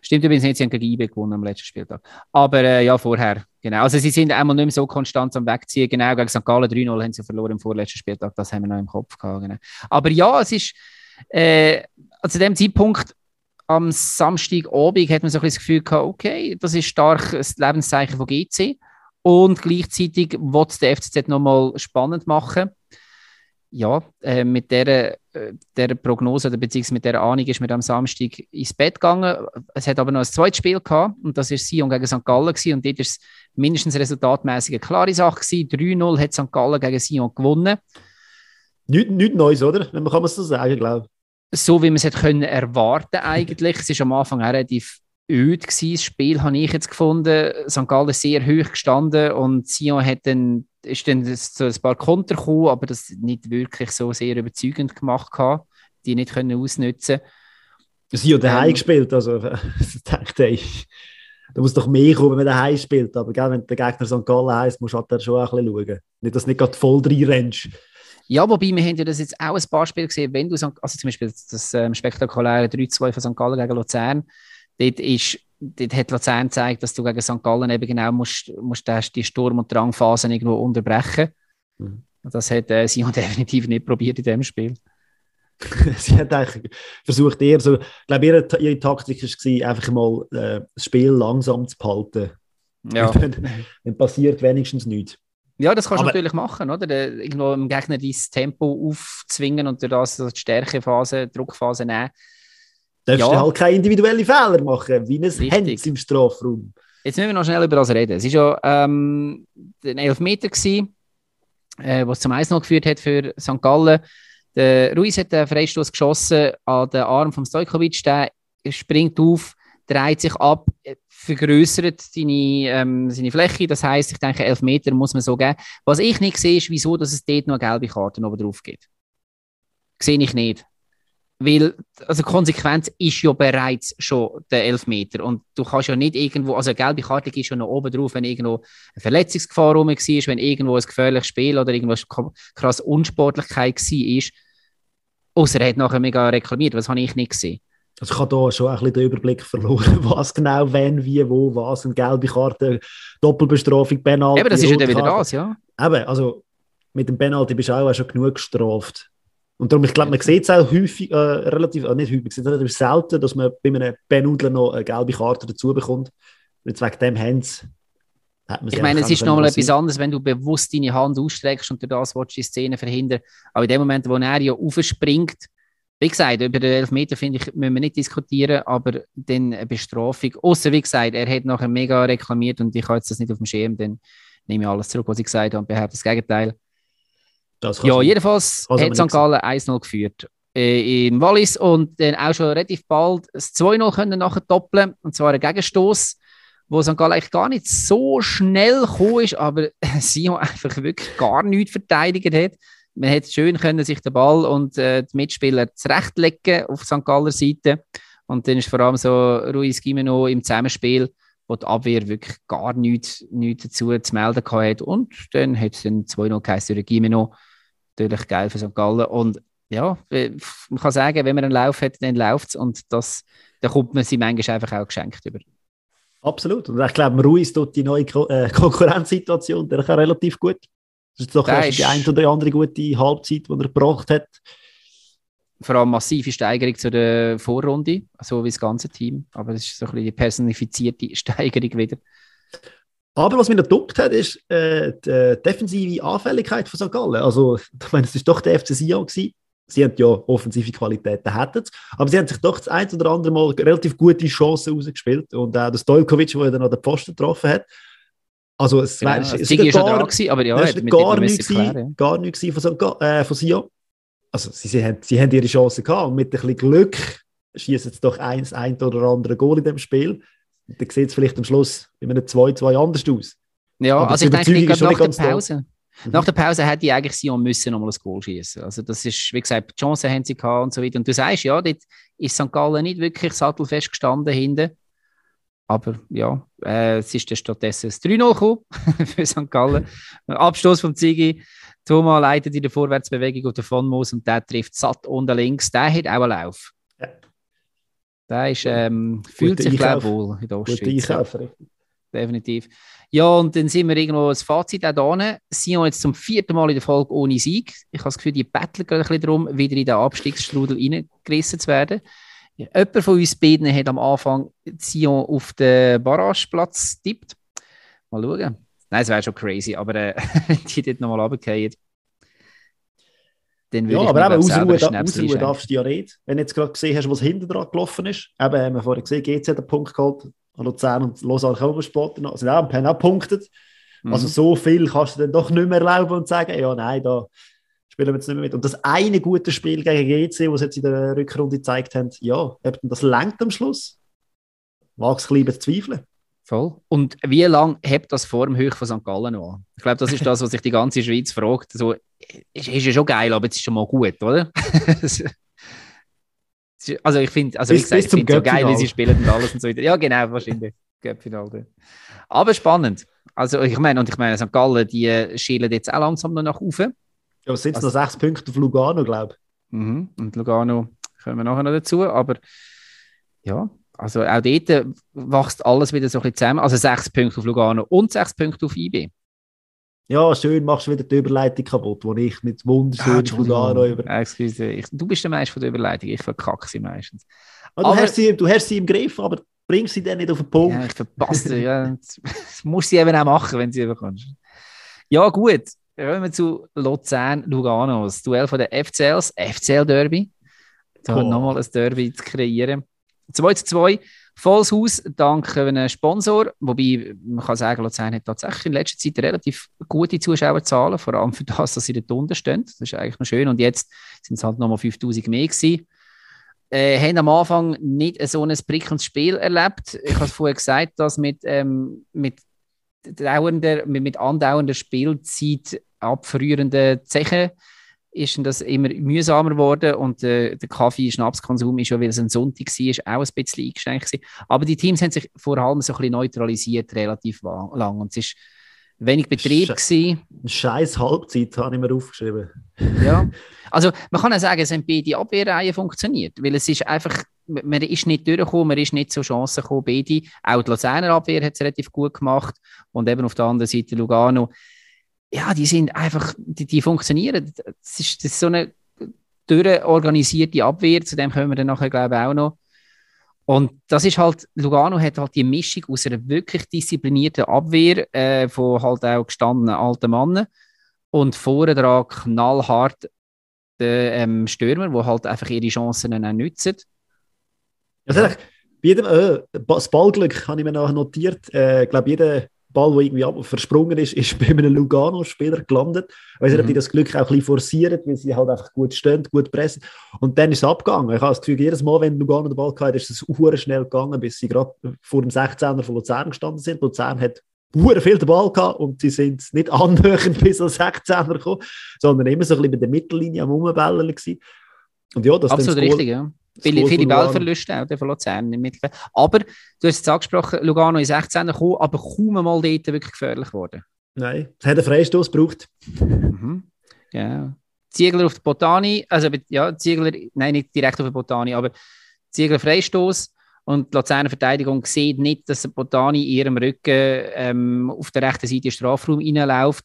Stimmt übrigens nicht, sie haben gegen IB gewonnen am letzten Spieltag. Aber äh, ja, vorher, genau. Also sie sind einmal nicht mehr so konstant am Wegziehen. Genau, gegen St. Gallen 3-0 haben sie verloren im vorletzten Spieltag. Das haben wir noch im Kopf gehabt. Genau. Aber ja, es ist, äh, also zu dem Zeitpunkt am Samstagabend hat man so ein bisschen das Gefühl gehabt, okay, das ist stark das Lebenszeichen von GC. Und gleichzeitig wird der FCZ nochmal spannend machen ja, äh, mit der, äh, der Prognose oder beziehungsweise mit der Ahnung ist mir am Samstag ins Bett gegangen. Es hat aber noch ein zweites Spiel gehabt und das ist Sion gegen St. Gallen gewesen, und dort ist es mindestens resultatmäßig eine klare Sache gewesen. 3-0 hat St. Gallen gegen Sion gewonnen. Nichts nicht Neues, oder? Man kann es so sagen, glaube ich. So wie man es hätte können erwarten eigentlich. es ist am Anfang auch relativ öd gewesen. Das Spiel habe ich jetzt gefunden. St. Gallen sehr hoch gestanden und Sion hat dann ist dann so ein paar Konter gekommen, aber das nicht wirklich so sehr überzeugend gemacht gehabt, die nicht können ausnutzen. Sie haben daheim ähm, gespielt, also dachte ich, da muss doch mehr kommen, wenn man daheim spielt, aber gell, wenn der Gegner St. Gallen heisst, musst du halt schon ein bisschen schauen. Nicht, dass du nicht voll reinrennst. Ja, wobei wir haben ja das jetzt auch ein paar Spiele gesehen, wenn du, also zum Beispiel das ähm, spektakuläre 3-2 von St. Gallen gegen Luzern, dort ist dort hat Luzern gezeigt, dass du gegen St. Gallen eben genau musst, musst die Sturm- und Drangphasen irgendwo unterbrechen. Mhm. Das hat äh, Sion definitiv nicht probiert in dem Spiel. sie hat eigentlich versucht, eher so, ich glaube, ihre, ihre Taktik war, einfach mal äh, das Spiel langsam zu behalten. Ja. Dann, dann, passiert wenigstens nichts. Ja, das kannst du natürlich machen, oder? irgendwo dem Gegner dein Tempo aufzwingen und durch das die Stärkephase, die Druckphase nehmen. Darfst ja. du halt keine individuellen Fehler machen, wie ein Hens im Strafraum. Jetzt müssen wir noch schnell über das reden. Es war ja ähm, ein Elfmeter, gewesen, äh, was zum 1 noch geführt hat für St. Gallen. Der Ruiz hat einen Freistoß geschossen an den Arm von Stojkovic. Der springt auf, dreht sich ab, vergrößert seine, ähm, seine Fläche. Das heißt, ich denke, 11 Meter muss man so geben. Was ich nicht sehe, ist, wieso dass es dort noch gelbe Karten oben drauf gibt. Sehe ich nicht. Weil, also Konsequenz ist ja bereits schon der Elfmeter. Und du kannst ja nicht irgendwo, also eine gelbe Karte ist schon noch oben drauf, wenn irgendwo eine Verletzungsgefahr rum war, wenn irgendwo ein gefährliches Spiel oder irgendwas krass Unsportlichkeit war. Außer er hat nachher mega reklamiert. Was habe ich nicht gesehen. Also ich habe da schon ein bisschen den Überblick verloren, was genau, wenn, wie, wo, was, eine gelbe Karte, Doppelbestrafung, Penalty. Eben, das ist ja dann wieder das, ja. Eben, also mit dem Penalty bist du auch schon genug gestraft. Und darum, ich glaube, man sieht es auch häufig, äh, relativ, äh, nicht häufig, es relativ selten, dass man bei einem Penudler noch eine gelbe Karte dazu bekommt. Jetzt wegen dem haben ich meine, es ist nochmal etwas anderes, wenn du bewusst deine Hand ausstreckst und durch das willst die Szene verhindern. Aber in dem Moment, wo er ja aufspringt, wie gesagt, über den Elfmeter finde ich, müssen wir nicht diskutieren, aber dann eine Bestrafung. Außer wie gesagt, er hat nachher mega reklamiert und ich habe jetzt das nicht auf dem Schirm, dann nehme ich alles zurück, was ich gesagt habe und behaupte das Gegenteil ja, jedenfalls hat St. Gallen 1-0 geführt äh, in Wallis und dann auch schon relativ bald das 2-0 können nachher doppeln und zwar ein Gegenstoß, wo St. Gallen eigentlich gar nicht so schnell gekommen ist, aber Sion einfach wirklich gar nichts verteidigt hat. Man hätte schön können sich den Ball und äh, die Mitspieler zurechtlegen auf St. Galler Seite und dann ist vor allem so Ruiz Gimeno im Zusammenspiel wo die Abwehr wirklich gar nichts, nichts dazu zu melden hatte. Und dann hat es dann 2-0 geheißen, Gimeno natürlich geil für St. Gallen. Und ja, man kann sagen, wenn man einen Lauf hat, dann läuft es und das, dann kommt man sie manchmal einfach auch geschenkt über. Absolut. Und ich glaube, Ruiz tut die neue Ko äh, Konkurrenzsituation der kann relativ gut. Das ist doch erst die eine oder andere gute Halbzeit, die er gebracht hat. Vor allem massive Steigerung zur der Vorrunde, so wie das ganze Team. Aber es ist so ein bisschen die personifizierte Steigerung wieder. Aber was mir noch geduckt hat, ist äh, die äh, defensive Anfälligkeit von St. Gallen. Also, ich meine, es war doch der FC Sion. Gewesen. Sie haben ja offensive Qualitäten, hätten aber sie haben sich doch das ein oder andere Mal relativ gute Chancen rausgespielt. Und auch der Stojkovic, der dann an den Posten getroffen hat. Also, es genau, war es, gar, dran gewesen, aber ja, es war gar nichts, von, äh, von Sion. Also, sie, sie, haben, sie haben ihre Chancen gehabt und mit ein bisschen Glück schießen sie doch eins, ein oder andere Goal in dem Spiel dann sieht es vielleicht am Schluss bei einem 2-2 anders aus. Ja, Aber also ich denke, nicht nach der Pause. Mhm. Nach der Pause hätte ich eigentlich Sion müssen nochmal ein Goal schießen. Also das ist, wie gesagt, die Chancen haben sie gehabt und so weiter. Und du sagst, ja, dort ist St. Gallen nicht wirklich sattelfest gestanden hinten. Aber ja, äh, es ist dann stattdessen das 3-0 gekommen für St. Gallen. Abstoß vom Zigi. Thomas leitet in der Vorwärtsbewegung auf den Von Moos und der trifft satt unten links. Der hat auch einen Lauf. Ja. Der ist, ähm, fühlt sich, glaube wohl in der Ostschweiz. Ja. Definitiv. Ja, und dann sind wir irgendwo das Fazit auch da. Sion jetzt zum vierten Mal in der Folge ohne Sieg. Ich habe das Gefühl, die betteln gerade ein bisschen darum, wieder in den Abstiegsstrudel reingerissen zu werden. Jemand von uns beiden hat am Anfang Sion auf den Barrageplatz tippt. Mal schauen. Nein, es wäre schon crazy, aber äh, die dort nochmal runterfallen dann ja, aber eben ausruhen, da, ausruhen darfst du ja nicht. Wenn du jetzt gerade gesehen hast, was hinten dran gelaufen ist, eben haben wir vorhin gesehen, GC hat einen Punkt geholt, Luzern und Lausanne haben auch Sport noch, sind auch, haben auch punktet. Mhm. Also so viel kannst du dann doch nicht mehr erlauben und sagen, ja nein, da spielen wir jetzt nicht mehr mit. Und das eine gute Spiel gegen GC, was sie jetzt in der Rückrunde gezeigt haben, ja, das lenkt am Schluss. Mag es ein bisschen zweifeln. Voll. Und wie lange hebt das vor dem Höch von St. Gallen noch an? Ich glaube, das ist das, was sich die ganze Schweiz fragt. So, ist, ist ja schon geil, aber jetzt ist schon mal gut, oder? also ich finde, also wie gesagt, ich finde es so geil, wie sie spielen und alles und so weiter. Ja, genau, wahrscheinlich. Göppfinale. Aber spannend. Also ich meine, und ich meine, St. Gallen, die schielen jetzt auch langsam noch nach oben. Ja, es sind also, noch sechs Punkte auf Lugano, glaube ich. Mhm. Und Lugano kommen wir nachher noch dazu, aber ja, also auch dort wächst alles wieder so ein bisschen zusammen. Also sechs Punkte auf Lugano und sechs Punkte auf IB. Ja, schön, machst du wieder die Überleitung kaputt, wo ich mit wunderschönen ah, Lugano über... Excuse, ich, du bist der Meister von der Überleitung, ich verkacke sie meistens. Ah, du, aber, hast sie, du hast sie im Griff, aber bringst sie dann nicht auf den Punkt. Ja, ich verpasse sie, ja. Das musst sie eben auch machen, wenn sie bekommst. Ja, gut. Kommen wir zu Luzern-Lugano, das Duell von der FCLs, FCL-Derby. Da oh. nochmal ein Derby zu kreieren. 2 zu 2, volles Haus, dank einem Sponsor. Wobei man kann sagen, Luzern hat tatsächlich in letzter Zeit relativ gute Zuschauerzahlen, vor allem für das, dass sie dort unten stehen. Das ist eigentlich noch schön. Und jetzt sind es halt nochmal 5000 mehr gewesen. Äh, haben am Anfang nicht so ein prickelndes Spiel erlebt. Ich habe vorher gesagt, dass mit, ähm, mit, dauernder, mit, mit andauernder Spielzeit abfrierenden Zechen ist das immer mühsamer geworden und äh, der Kaffee-Schnapskonsum ist schon, weil es ein Sonntag war, auch ein bisschen eingeschränkt gewesen. Aber die Teams haben sich vor allem so ein bisschen neutralisiert, relativ lang. Und es ist wenig Betrieb Sch Scheiß Halbzeit habe ich mir aufgeschrieben. ja, also man kann auch sagen, es haben beide Abwehrreihen funktioniert, weil es ist einfach, man ist nicht durchgekommen, man ist nicht zur Chance gekommen, beide. Auch die Luzerner Abwehr hat es relativ gut gemacht und eben auf der anderen Seite Lugano ja, die sind einfach, die, die funktionieren. Das ist, das ist so eine durchorganisierte Abwehr, zu dem kommen wir dann nachher, glaube ich, auch noch. Und das ist halt, Lugano hat halt die Mischung aus einer wirklich disziplinierten Abwehr äh, von halt auch gestandenen alten Männern und vorne dran knallhart den ähm, Stürmer, die halt einfach ihre Chancen auch nutzen. Also, ja. bei jedem, äh, das Ballglück habe ich mir noch notiert. Äh, ich glaube, jeder Ball, der irgendwie versprungen ist, ist bei einem Lugano-Spieler gelandet. Ich weiß nicht, ob die mhm. das Glück auch ein bisschen forcieren, weil sie halt einfach gut stehen, gut pressen. Und dann ist es abgegangen. Ich habe das Gefühl, jedes Mal, wenn Lugano den Ball hatte, ist es sehr schnell gegangen, bis sie gerade vor dem 16er von Luzern gestanden sind. Luzern hat sehr viel den Ball gehabt und sie sind nicht annähernd bis zum 16er gekommen, sondern immer so ein bisschen bei der Mittellinie am Umbellen gewesen. Und ja, das Absolut richtig, ja. Viele, viele Ballverluste auch von Luzern im Mittelfeld. Aber du hast es angesprochen, Lugano ist 16 gekommen, aber kaum mal dort wirklich gefährlich geworden. Nein, es hat einen Freistoß gebraucht. Mhm. Ja. Ziegler auf der Botani, also ja, Ziegler, nein, nicht direkt auf der Botani, aber Ziegler Freistoß und die Luzerner Verteidigung sieht nicht, dass der Botani in ihrem Rücken ähm, auf der rechten Seite Strafraum reinläuft.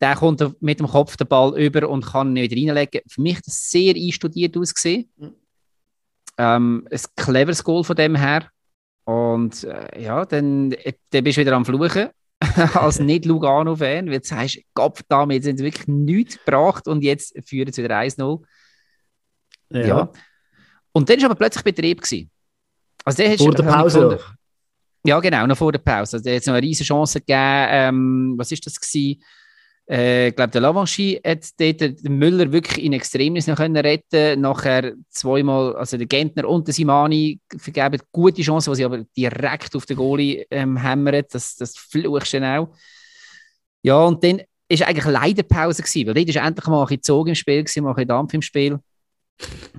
Der kommt mit dem Kopf den Ball über und kann nicht reinlegen. Für mich hat das sehr einstudiert ausgesehen. Mhm. Ähm, ein cleveres Goal von dem her. Und äh, ja, dann, äh, dann bist du wieder am Fluchen als Nicht-Lugano-Fan, weil du sagst, Gott, damit sind wirklich nichts gebracht und jetzt führen sie wieder 1-0. Ja. ja. Und dann war aber plötzlich Betrieb. Gewesen. Also der vor der Pause? Ja, genau, noch vor der Pause. Also, der hat noch eine riesige Chance gegeben. Ähm, was ist das gewesen? Äh, ich glaube, der Lavanchy hat dort den Müller wirklich in Extremis noch können retten Nachher zweimal, also der Gentner und der Simani vergeben gute Chancen, die sie aber direkt auf den Goalie ähm, hämmern. Das, das fluchst du auch. Ja, und dann war eigentlich leider Pause, gewesen, weil dort war endlich mal ein bisschen Zug im Spiel, gewesen, mal ein bisschen Dampf im Spiel.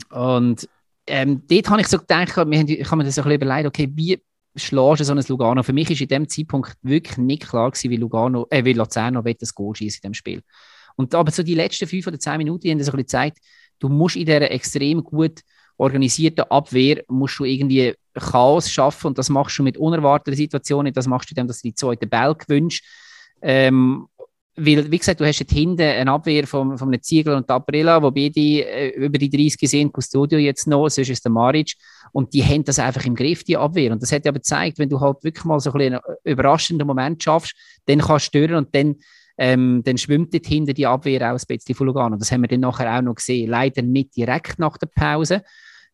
Und ähm, dort habe ich so gedacht, wir haben, ich habe mir das so ein bisschen überlegt, okay, wie schlägst du so ein Lugano. Für mich ist in dem Zeitpunkt wirklich nicht klar gewesen, wie, Lugano, äh, wie Luzerno das Goal schießt in dem Spiel. Und aber so die letzten fünf oder zehn Minuten haben das ein bisschen gezeigt, du musst in dieser extrem gut organisierten Abwehr musst du irgendwie Chaos schaffen und das machst du mit unerwarteten Situationen, das machst du dann, dass du die zweite Ball gewünscht. Ähm, weil, wie gesagt, du hast hinten eine Abwehr von, von einem Ziegler und Taprilla, wo beide äh, über die 30 sind, Custodio jetzt noch, sonst ist der Maric. Und die haben das einfach im Griff, die Abwehr. Und das hat aber gezeigt, wenn du halt wirklich mal so ein einen überraschenden Moment schaffst, dann kannst du stören und dann, ähm, dann schwimmt dort hinter die Abwehr auch ein bisschen von Lugano. Das haben wir dann nachher auch noch gesehen. Leider nicht direkt nach der Pause,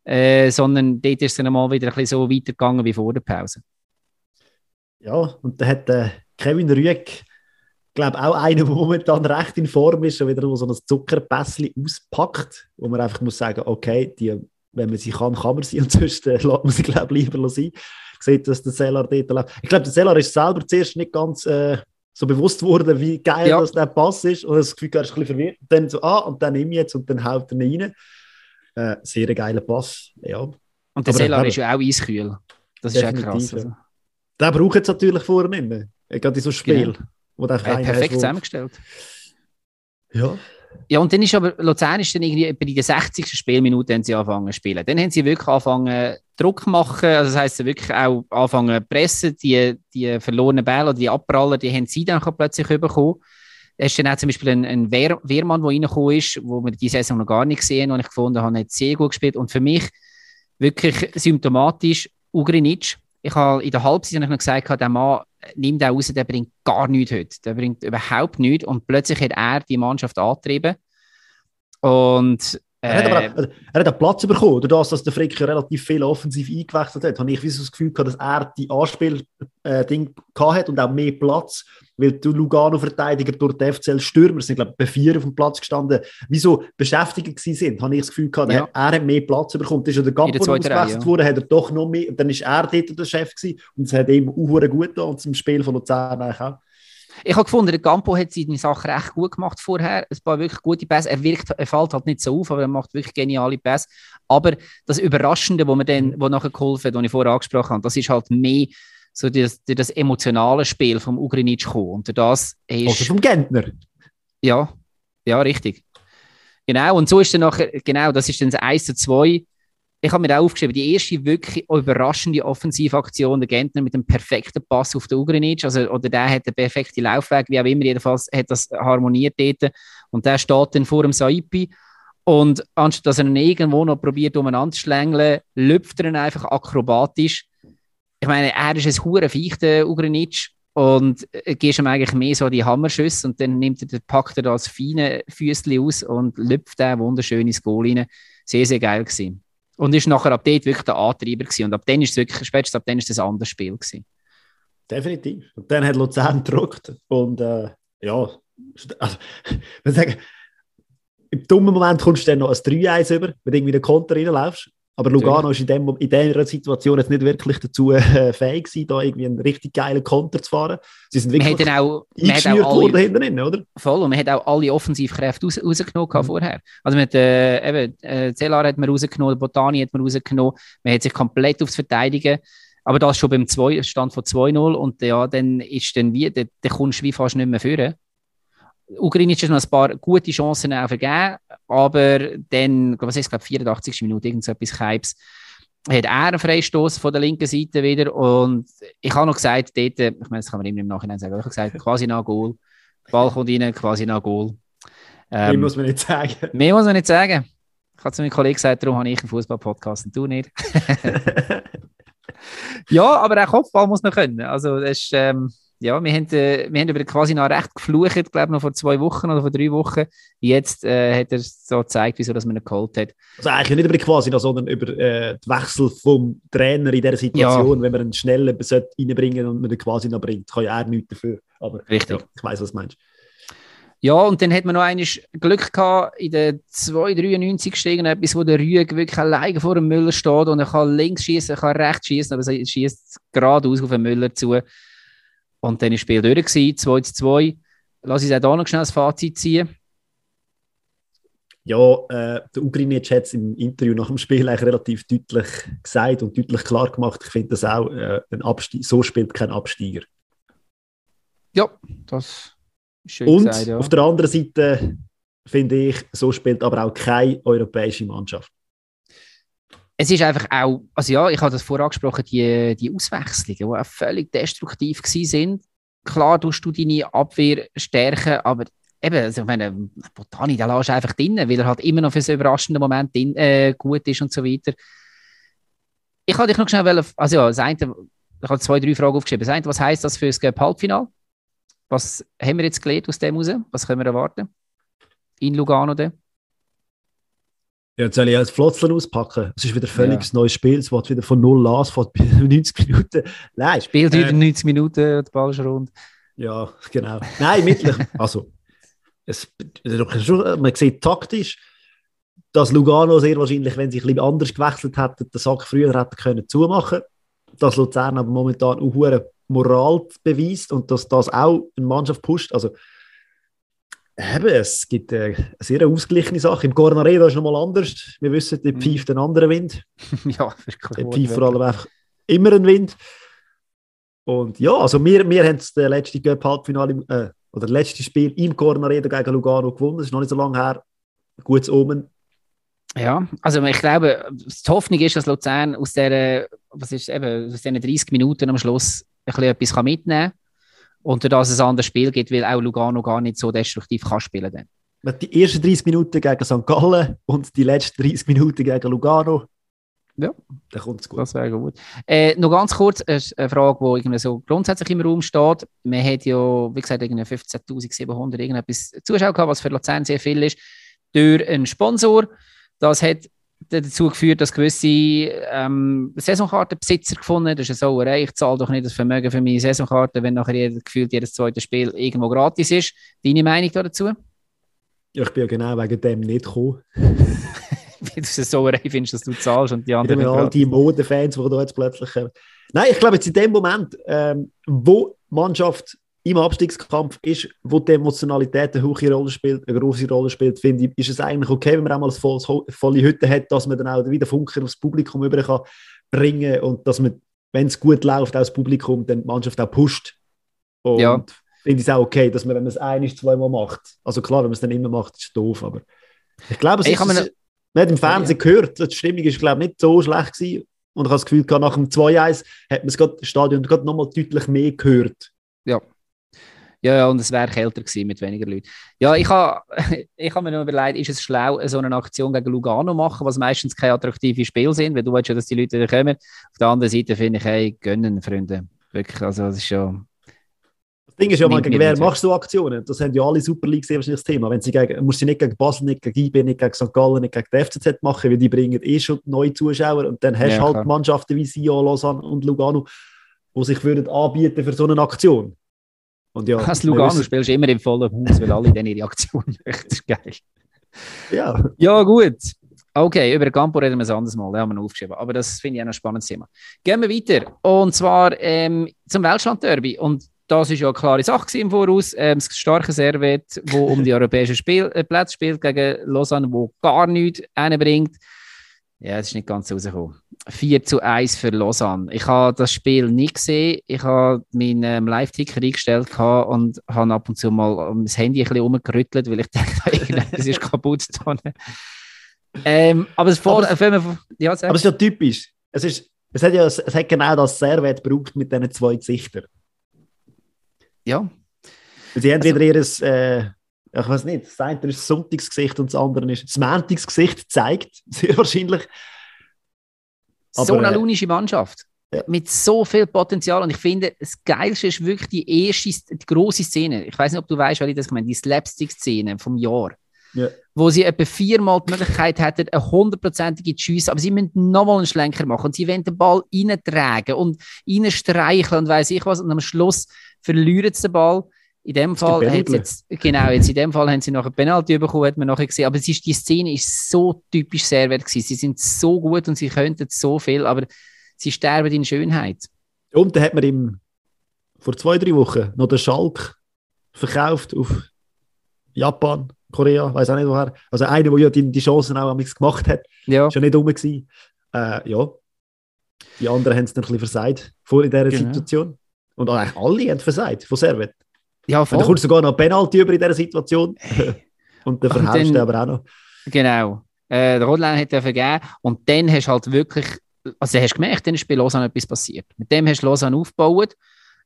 äh, sondern dort ist es dann mal wieder ein bisschen so weitergegangen wie vor der Pause. Ja, und da hat äh, Kevin Rüegg glaube auch einer, der momentan recht in Form ist, schon wieder so ein Zuckerpässchen auspackt, wo man einfach muss sagen, okay, die, wenn man sie kann, kann man sie und sonst äh, lässt man sie, glaube ich, lieber sein. Sieht, dass der Seller dort lebt. Ich glaube, der Seller ist selber zuerst nicht ganz äh, so bewusst geworden, wie geil ja. das der Pass ist und das Gefühl, er ist ein bisschen verwirrt. Dann so, ah, und dann nehme ich jetzt und dann haut er ihn rein. Äh, sehr geiler Pass, ja. Und der Seller ist ja auch eiskühl. Das ist auch krass. Also. Der braucht es natürlich vorher nicht mehr. Gerade in so Spiel. Genau. Wo der äh, perfekt zusammengestellt. Ja. Ja, und dann ist aber Luzern ist dann irgendwie bei der 60. Spielminute haben sie angefangen zu spielen. Dann haben sie wirklich angefangen Druck machen, also das heisst, sie wirklich auch angefangen zu pressen, die, die verlorenen Bälle oder die Abpraller, die haben sie dann plötzlich bekommen. hast dann auch zum Beispiel einen, einen Wehr, Wehrmann, der reingekommen ist, wo wir die Saison noch gar nicht gesehen haben, und ich gefunden habe, hat sehr gut gespielt. Und für mich wirklich symptomatisch Ugrinic. Ich habe in der Halbzeit noch gesagt, der Mann nimmt auch raus, der bringt gar nichts heute. Der bringt überhaupt nichts. Und plötzlich hat er die Mannschaft angetrieben. Und er hat, aber, äh, er hat einen Platz bekommen, dadurch, dass der Frick relativ viel offensiv eingewechselt hat. Habe ich das Gefühl gehabt, dass er die Anspiel-Ding äh, hat und auch mehr Platz, weil die Lugano-Verteidiger durch die FCL Stürmer sind, glaube ich, bei vier auf dem Platz gestanden, wieso beschäftigt sind. Habe ich das Gefühl gehabt, ja. er, hat mehr Platz bekommen. Das ist ja der Gampo ausgewechselt ja. worden, hat er doch noch mehr, dann ist er dort der Chef gewesen und es hat ihm auch gut getan und zum Spiel von Luzern eigentlich auch. Ich habe gefunden, der Campo hat seine Sachen recht gut gemacht vorher. Es war wirklich gute Pässe. Er wirkt, er fällt halt nicht so auf, aber er macht wirklich geniale Pässe. Aber das Überraschende, wo mir dann, wo nachher geholfen hat, was ich vorher angesprochen habe, das ist halt mehr so das, das emotionale Spiel vom Ugrinic gekommen. Und das ist. Also vom Gentner. Ja, ja, richtig. Genau, und so ist dann nachher, genau, das ist dann das 1 zu 2 ich habe mir auch aufgeschrieben, die erste wirklich überraschende Offensivaktion der Gentner mit dem perfekten Pass auf den Ugrinic, also, oder der hat den perfekten Laufweg, wie auch immer, jedenfalls hat das harmoniert dort und der steht dann vor dem Saipi und anstatt dass er ihn irgendwo noch probiert umeinander zu schlängeln, lüpft er ihn einfach akrobatisch. Ich meine, er ist ein hure Viech, der Ugrinic, und äh, gehst ihm eigentlich mehr so die Hammerschüsse und dann nimmt er, packt er das feine Füßchen aus und lüpft da wunderschön ins Goal rein. Sehr, sehr geil gewesen. Und ist nachher ab dort wirklich der Antreiber gewesen. Und ab dann ist es wirklich, spätestens ab dann ist es ein anderes Spiel gewesen. Definitiv. Und dann hat Luzern gedruckt und äh, ja, also, ich sagen, im dummen Moment kommst du dann noch ein 3-1 über, wenn du irgendwie den Konter reinläufst. Aber Lugano ist in, dem, in dieser Situation jetzt nicht wirklich dazu äh, fähig gewesen, da irgendwie einen richtig geilen Konter zu fahren. Sie sind wirklich man auch, eingeschnürt worden hinten oder? Voll, und man hat auch alle Offensivkräfte raus, rausgenommen mhm. vorher. Also hat, äh, eben, äh, Zellar hat man rausgenommen, Botani hat man rausgenommen, man hat sich komplett aufs Verteidigen aber das schon beim zwei, Stand von 2-0 und ja, dann ist dann wie, dann, dann kommst du wie fast nicht mehr führen. Ukrainisch hat noch ein paar gute Chancen auch vergeben, aber dann, was ist, glaube 84. Minute, irgend so etwas Keibs, hat er einen Freistoß von der linken Seite wieder und ich habe noch gesagt, dort, ich meine, das kann man immer im Nachhinein sagen, ich habe gesagt, quasi nach Goal, Ball kommt rein, quasi nach Goal. Ähm, mehr muss man nicht sagen. Mehr muss man nicht sagen. Ich habe zu meinem Kollegen gesagt, darum habe ich einen Fußball-Podcast und du nicht. ja, aber auch Kopfball muss man können. Also das ist, ähm, ja, wir haben, äh, wir haben über quasi noch recht geflucht, glaube ich, noch vor zwei Wochen oder vor drei Wochen. Jetzt äh, hat er so gezeigt, wieso dass man ihn geholt hat. Also eigentlich nicht über quasi noch, sondern über äh, den Wechsel vom Trainer in dieser Situation, ja. wenn man einen schnellen reinbringen und man den quasi noch bringt. Kann ja er nichts dafür. Aber Richtig. Ja, ich weiß, was du meinst. Ja, und dann hat man noch eines Glück gehabt, in der 293 etwas, wo der Rüeg wirklich alleine vor dem Müller steht und er kann links schießen, er kann rechts schießen, aber er schießt geradeaus auf den Müller zu. Und dann war das Spiel durch, 2 zu 2. Lass uns auch noch schnell das Fazit ziehen. Ja, äh, der Ugrinic hat es im Interview nach dem Spiel eigentlich relativ deutlich gesagt und deutlich klar gemacht. Ich finde das auch, äh, ein Abstieg, so spielt kein Absteiger. Ja, das ist schön Und gesagt, ja. auf der anderen Seite finde ich, so spielt aber auch keine europäische Mannschaft es ist einfach auch, also ja, ich habe das vorher angesprochen, die, die Auswechslungen, die auch völlig destruktiv sind. Klar tust du deine Abwehr stärken, aber eben, also ich meine, Botani, der lässt einfach drin, weil er halt immer noch für so überraschenden Moment drin, äh, gut ist und so weiter. Ich habe dich noch schnell, also ja, das eine, ich habe zwei, drei Fragen aufgeschrieben. Das eine, was heisst das für das Halbfinale? Was haben wir jetzt gelernt aus dem raus? Was können wir erwarten? In Lugano dann? Ja, jetzt soll ich als Flotzler auspacken. Es ist wieder ein völlig ja. neues Spiel. Es wird wieder von null an, es fährt 90 Minuten. Nein. Spielt wieder 90 ähm, Minuten, der Ball ist rund. Ja, genau. Nein, mittlich. also, es, man sieht taktisch, dass Lugano sehr wahrscheinlich, wenn sie ein bisschen anders gewechselt hätten, den Sack früher hätten können zumachen. Dass Luzern aber momentan auch Moral beweist und dass das auch eine Mannschaft pusht. Also, Eben, es gibt äh, eine sehr ausgeglichene Sache. Im Cornaredo ist es nochmal anders. Wir wissen, der mhm. pfeift einen anderen Wind. ja, wirklich. Der pfeift vor allem einfach immer einen Wind. Und ja, also wir, wir haben das letzte Cup-Halbfinale äh, oder das letzte Spiel im Cornaredo gegen Lugano gewonnen. Das ist noch nicht so lange her. Gutes Omen. Ja, also ich glaube, die Hoffnung ist, dass Luzern aus, der, was ist, eben, aus diesen 30 Minuten am Schluss ein bisschen etwas mitnehmen kann Und dass es ein anderes Spiel gibt, weil auch Lugano gar nicht so destruktiv kann spielen kann die ersten 30 Minuten gegen St. Gallen und die letzten 30 Minuten gegen Lugano. Ja, dann kommt es gut. Das wäre gut. Äh, noch ganz kurz eine Frage, die so grundsätzlich im Raum steht. Man hat ja, wie gesagt, 15.700 irgendetwas Zuschauer gehabt, was für Luzern sehr viel ist, durch einen Sponsor. Das hat dazu geführt, dass gewisse ähm, Saisonkartenbesitzer gefunden haben. Das ist eine Sauerei. Ich zahle doch nicht das Vermögen für meine Saisonkarte, wenn nachher jeder, gefühlt jedes zweite Spiel irgendwo gratis ist. Deine Meinung dazu? Ja, ich bin ja genau wegen dem nicht gekommen. Wie du es so findest, dass du zahlst und die anderen. Ja, all die Modefans, die da jetzt plötzlich. Nein, ich glaube, jetzt in dem Moment, ähm, wo Mannschaft im Abstiegskampf ist, wo die Emotionalität eine hohe Rolle spielt, eine große Rolle spielt, finde ich, ist es eigentlich okay, wenn man auch mal eine volle Hütte hat, dass man dann auch wieder Funker aufs Publikum über kann bringen und dass man, wenn es gut läuft, auch das Publikum dann die Mannschaft auch pusht. Und ja finde ich es auch okay, dass man, wenn man es ein, zweimal macht, also klar, wenn man es dann immer macht, ist es doof, aber ich glaube, es ich ist, es, man hat im Fernsehen gehört, die Stimmung ist, glaube ich, nicht so schlecht gewesen und ich habe das Gefühl, nach dem 2-1 hat man das Stadion gerade nochmal deutlich mehr gehört. Ja. Ja, ja, und es wäre kälter gewesen mit weniger Leuten. Ja, ich habe ich hab mir noch überlegt, ist es schlau, so eine Aktion gegen Lugano machen, was meistens keine attraktiven Spiele sind, weil du weißt ja, dass die Leute da kommen. Auf der anderen Seite finde ich, hey, gönnen, Freunde. Wirklich, also das ist schon das Ding ist ja gegen wer machst du Aktionen? Das haben ja alle Super League sehr wahrscheinlich das Thema. Wenn sie gegen, musst sie nicht gegen Basel, nicht gegen IB, nicht gegen St. Gallen, nicht gegen die FCZ machen, weil die bringen eh schon neue Zuschauer und dann hast du ja, halt klar. Mannschaften wie Sion, Lausanne und Lugano, die sich würden anbieten für so eine Aktion. Und ja, das Lugano spielst du immer im vollen Haus, weil alle dann ihre Aktionen machen. Das ist geil. Ja. Ja, gut. Okay, über Campo reden wir ein anderes Mal, den haben wir aufgeschrieben. Aber das finde ich auch ein spannendes Thema. Gehen wir weiter. Und zwar ähm, zum Weltstand-Derby. Und das ist ja eine klare Sache im Voraus. Ähm, das starke Servet, das um die europäischen Spiel, äh, Plätze spielt, gegen Lausanne, wo gar nichts bringt. Ja, es ist nicht ganz rausgekommen. 4 zu 1 für Lausanne. Ich habe das Spiel nicht gesehen. Ich habe meinen ähm, Live-Ticker eingestellt und habe ab und zu mal das Handy ein bisschen umgerüttelt, weil ich dachte, es ist kaputt. ähm, aber, es vor, aber, wir, ja, aber es ist ja typisch. Es, ist, es, hat ja, es hat genau das Servet gebraucht mit diesen zwei Gesichtern ja. Sie haben also, wieder ihr, äh, ich weiß nicht, das eine ist das Sonntagsgesicht und das andere ist das Montagsgesicht, zeigt sehr wahrscheinlich. Aber, so eine äh, launische Mannschaft. Ja. Mit so viel Potenzial. Und ich finde, das Geilste ist wirklich die erste, die große Szene. Ich weiß nicht, ob du weißt, weil ich das meine, die Slapstick-Szene vom Jahr. Ja. Wo sie etwa viermal die Möglichkeit hätten, eine hundertprozentige Tschüss, aber sie müssen nochmal einen Schlenker machen und sie wollen den Ball reintragen und reinstreicheln und weiß ich was. Und am Schluss verlieren sie den Ball. In dem Fall haben sie jetzt, genau, jetzt in dem Fall haben sie noch eine Penalty bekommen, hat man nachher gesehen. Aber es ist, die Szene ist so typisch Servet gewesen. Sie sind so gut und sie könnten so viel, aber sie sterben in Schönheit. Und dann hat man ihm vor zwei, drei Wochen noch den Schalk verkauft auf Japan, Korea, weiß auch nicht woher. Also einer, der ja die, die Chancen auch gemacht hat, ja. ist ja nicht rum gewesen. Äh, ja. Die anderen haben es dann ein bisschen versagt vor in dieser genau. Situation. Und eigentlich alle haben versagt von Servet. Ja, voll. Und dann kommst du sogar noch Penalty über in dieser Situation. und dann verhaust du aber auch noch. Genau. Äh, der Rodlein hat er vergeben. Und dann hast du halt wirklich, also hast du gemerkt, dann ist bei Lausanne etwas passiert. Mit dem hast du Lausanne aufgebaut.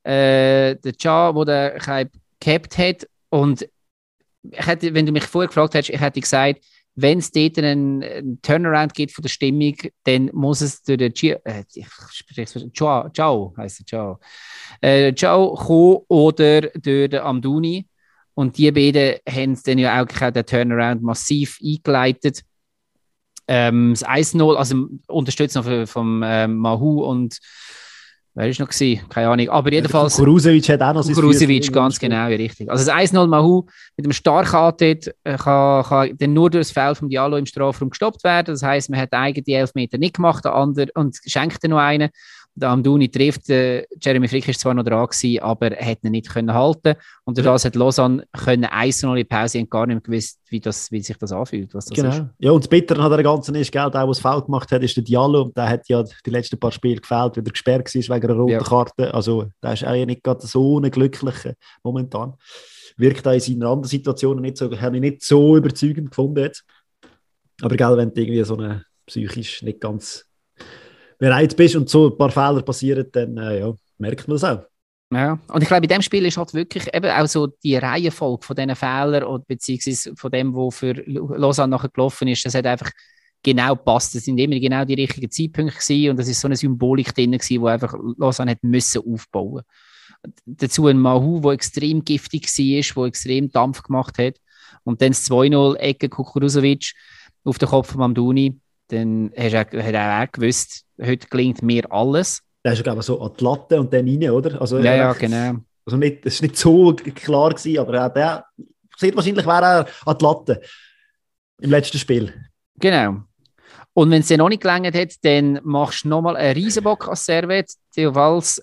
Äh, der Cha, der den gehabt hat. Und ich hätte, wenn du mich vorher gefragt hättest, ich hätte gesagt, wenn es dort einen, einen, Turnaround gibt von der Stimmung, dann muss es durch den Gio, äh, ich spreche Ciao, Ciao heisst er, Ciao, äh, Ciao kommen oder durch den Amduni. Und die beiden haben dann ja auch den Turnaround massiv eingeleitet. Ähm, das 1-0, also unterstützt noch vom ähm, Mahu und Wer ist noch gewesen? Keine Ahnung. Aber jedenfalls. Kurusevic hat auch noch sein Kurusevic, ganz genau, richtig. Also das 1-0 Mahu mit dem starken Antritt äh, kann, kann dann nur durch das Foul vom Diallo im Strafraum gestoppt werden. Das heisst, man hat eigentlich die Elfmeter nicht gemacht, der andere, und schenkt dann noch einen der Amduni trifft. Äh, Jeremy Frick ist zwar noch dran gewesen, aber er hätte ihn nicht können halten Und durch das hat Lausanne können eins noch in die Pause und gar nicht gewusst, wie, das, wie sich das anfühlt. Was das genau. Ist. Ja, und das Bittere hat er ganzen ist, gell, der, der das Foul gemacht hat, ist der Diallo. Und der hat ja die letzten paar Spiele gefällt, weil er gesperrt war wegen einer roten ja. Karte. Also, der ist eigentlich nicht gerade so glücklich momentan. Wirkt auch in seinen anderen Situationen nicht so, habe ich nicht so überzeugend gefunden jetzt. Aber gell, wenn du irgendwie so eine psychisch nicht ganz bereit bist und so ein paar Fehler passieren, dann äh, ja, merkt man das auch. Ja, und ich glaube, in dem Spiel ist halt wirklich eben auch so die Reihenfolge von diesen Fehlern beziehungsweise von dem, was für Lausanne nachher gelaufen ist, das hat einfach genau passt. Das sind immer genau die richtigen Zeitpunkte gewesen und das ist so eine Symbolik drin gewesen, wo einfach Lausanne hat müssen aufbauen. Dazu ein Mahu, der extrem giftig war, der extrem Dampf gemacht hat und dann das 2-0 Ecke Kukurusovic auf den Kopf von Mamduni, dann hat auch er gewusst, heute gelingt mir alles. Der ist, glaube ich, so an die Latte und dann rein, oder? Also, ja, ja, genau. Also nicht, das war nicht so klar, gewesen, aber der, sehr wahrscheinlich wäre er an die Latte im letzten Spiel. Genau. Und wenn es dir noch nicht gelangt hat, dann machst du nochmal einen Riesenbock als Servet. Theo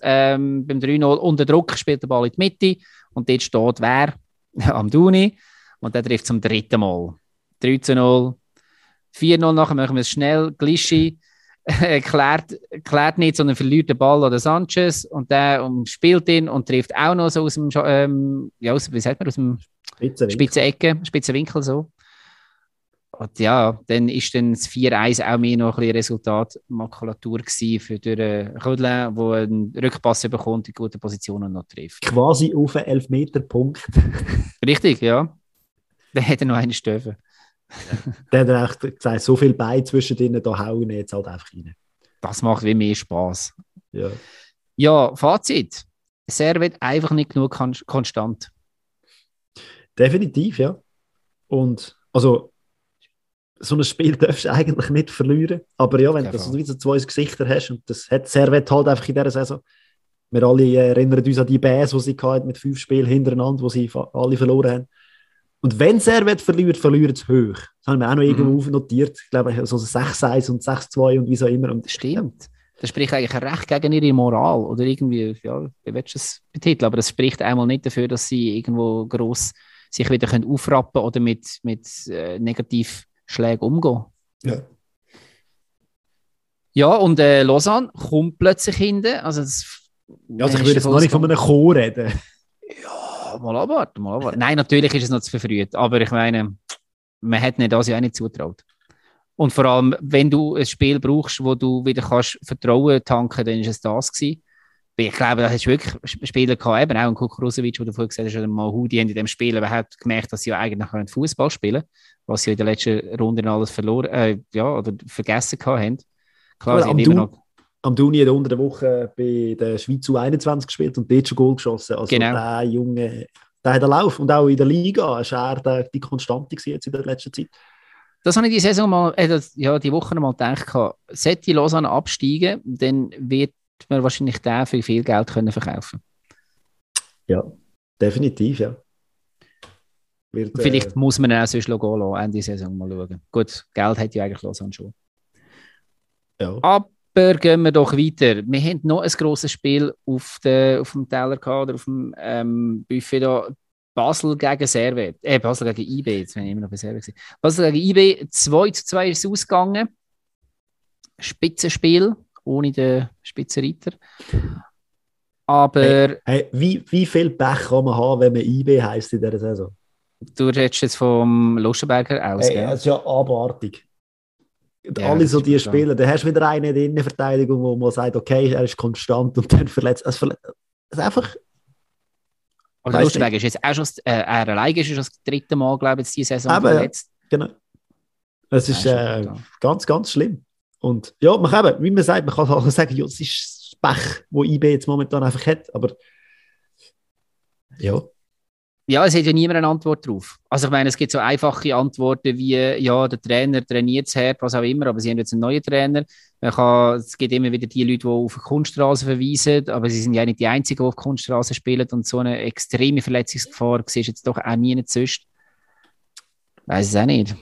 ähm, beim 3-0 unter Druck spielt der Ball in die Mitte und dort steht wer? Am Duni. Und der trifft zum dritten Mal. 3 0. 4-0 nachher machen wir es schnell. Glischi klärt, klärt nicht, sondern verliert den Ball an Sanchez und der spielt ihn und trifft auch noch so aus dem, ähm, ja, aus, wie sagt man, aus dem Spitze Ecke, Spitze Winkel so. Und ja, dann ist dann das 4-1 auch mehr noch ein bisschen Resultatmakulatur für den Ködler, der einen Rückpass bekommt, in guten Positionen noch trifft. Quasi auf einen Elfmeterpunkt. Richtig, ja. Dann hätte er noch einen Stöfe. Der hat auch gesagt, so viel Bein zwischen denen, da hauen jetzt halt einfach rein. Das macht wie mehr Spaß. Ja. Ja, Fazit. Servet einfach nicht genug konstant. Definitiv, ja. Und also so ein Spiel darfst du eigentlich nicht verlieren. Aber ja, wenn du so zwei Gesichter hast, und das hat Servet halt einfach in dieser Saison. Wir alle erinnern uns an die Bass, die sie hatten mit fünf Spielen hintereinander, wo sie alle verloren haben. Und wenn Servet verliert, verliert es hoch. Das haben wir auch noch mhm. irgendwo notiert. Ich glaube, so 6-1 und 6-2 und wie so immer. Und, Stimmt. Das spricht eigentlich recht gegen ihre Moral. Oder irgendwie, ja, wie willst du es betiteln? Aber das spricht einmal nicht dafür, dass sie irgendwo gross sich wieder können aufrappen oder mit, mit äh, negativ Schlägen umgehen. Ja. Ja, und äh, Lausanne kommt plötzlich hinten. Also, das, ja, also ich würde jetzt noch nicht von einem Chor reden. Ja, mal abwarten, mal abwarten. Nein, natürlich ist es noch zu verfrüht, aber ich meine, man hätte nicht das ja auch nicht zutraut. Und vor allem, wenn du ein Spiel brauchst, wo du wieder kannst Vertrauen tanken, dann ist es das gewesen ich glaube, da hast du wirklich Spieler gehabt, eben auch ein Kukurusevic, der vorhin gesagt hast, oder mal die haben in dem Spiel überhaupt gemerkt, dass sie ja eigentlich Fußball spielen was sie in der letzten Runde alles verloren, äh, ja, oder vergessen haben. Klar, sie haben immer noch am hat unter der Woche bei der Schweiz U21 gespielt und dort schon Goal geschossen. Also genau. der Junge, der hat einen Lauf. Und auch in der Liga ist er der, die Konstante jetzt in der letzten Zeit. Das habe ich die Saison mal, äh, ja, die Woche mal gedacht. Sollte Lausanne absteigen, dann wird man wahrscheinlich den für viel Geld können verkaufen Ja, definitiv, ja. Wird, Vielleicht äh, muss man auch sonst gehen lassen, Ende Saison mal schauen. Gut, Geld hat ja eigentlich Lausanne schon. Ja. Aber gehen wir doch weiter. Wir haben noch ein grosses Spiel auf, de, auf dem Teller gehabt, oder auf dem ähm, Buffet da. Basel gegen Servet. Äh, Basel gegen IB, jetzt bin ich immer noch bei Servet. Basel gegen IB, 2 zu 2 ist es ausgegangen. Spitzenspiel ohne den Spitzenreiter. Aber. Hey, hey, wie, wie viel Pech kann man haben, wenn man IB heisst in dieser Saison? Du redest jetzt vom Luschenberger aus. Hey, das ist ja abartig. Ja, alle so die Spieler, dann hast du wieder eine in der Innenverteidigung, wo man sagt, okay, er ist konstant und dann verletzt. Es verletzt. ist einfach. Aber Luschenberger ist jetzt auch schon, äh, er alleine ist schon das dritte Mal, glaube ich, diese Saison Aber, verletzt. Ja, genau. Es ist äh, ganz, ganz schlimm. Und ja, man kann eben, wie man sagt, man kann auch sagen, ja, es ist das Pech, wo IB jetzt momentan einfach hat, aber ja. Ja, es hat ja niemand eine Antwort drauf. Also ich meine, es gibt so einfache Antworten wie, ja, der Trainer trainiert es hart, was auch immer, aber sie haben jetzt einen neuen Trainer. Man kann, es gibt immer wieder die Leute, die auf die Kunststraße verweisen, aber sie sind ja nicht die Einzigen, die auf die Kunststraße spielen und so eine extreme Verletzungsgefahr siehst jetzt doch auch nie sonst. Weiß es auch nicht.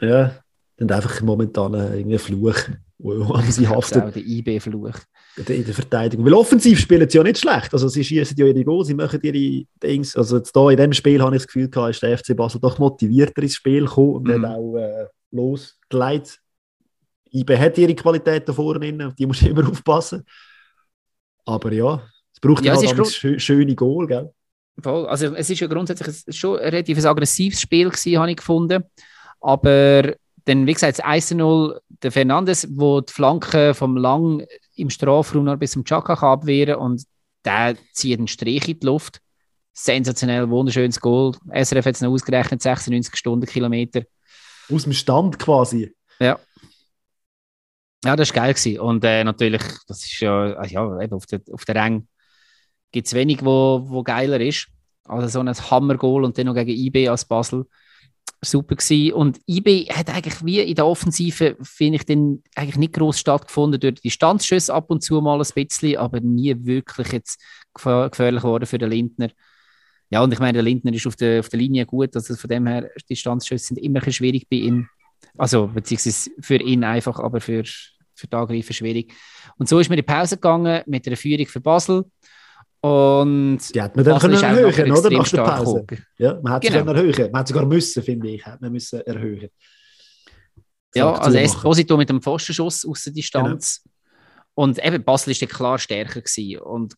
Ja, und einfach momentan irgendwie Fluch, wo sie haftet. Auch der IB-Fluch. In der Verteidigung. Weil offensiv spielen sie ja nicht schlecht. Also sie schießen ja ihre Goals, sie machen ihre Dings. Also jetzt da in dem Spiel habe ich das Gefühl gehabt, ist der FC Basel doch motivierter ins Spiel gekommen und mhm. hat auch äh, losgeleitet. IB hat ihre Qualität da vorne, auf die muss immer aufpassen. Aber ja, es braucht ja, halt es ein schöne Goal, gell? Voll. Also es ist ja grundsätzlich schon ein relativ aggressives Spiel gewesen, habe ich gefunden. Aber dann, wie gesagt, das 1-0, der Fernandes, wo die Flanke vom Lang im Strafraum noch bis zum Chaka kann abwehren und der zieht einen Strich in die Luft. Sensationell, wunderschönes Goal. SRF hat es noch ausgerechnet, 96 Stundenkilometer. Aus dem Stand quasi. Ja. Ja, das war geil. Gewesen. Und äh, natürlich, das ist ja, also ja eben auf der, auf der Rang gibt es wenig, wo, wo geiler ist. Also so ein Hammer-Goal und dann noch gegen IB als Basel. Super gewesen. Und IB hat eigentlich wie in der Offensive, finde ich, dann eigentlich nicht groß stattgefunden durch die Distanzschüsse ab und zu mal ein bisschen, aber nie wirklich jetzt gefährlich geworden für den Lindner. Ja, und ich meine, der Lindner ist auf der, auf der Linie gut, also von dem her, Distanzschüsse sind immer ein schwierig bei ihm. Also, beziehungsweise für ihn einfach, aber für, für die Angreifer schwierig. Und so ist mir die Pause gegangen mit einer Führung für Basel. Und die hat man dann können erhöhen, oder? Nach der Pause. Ja, man hat genau. sie können erhöhen. Man hat sogar müssen, finde ich, man müssen erhöhen. Ja, also Esposito mit dem Pfostenschuss aus der Distanz. Genau. Und eben Basel ist klar stärker gewesen. Und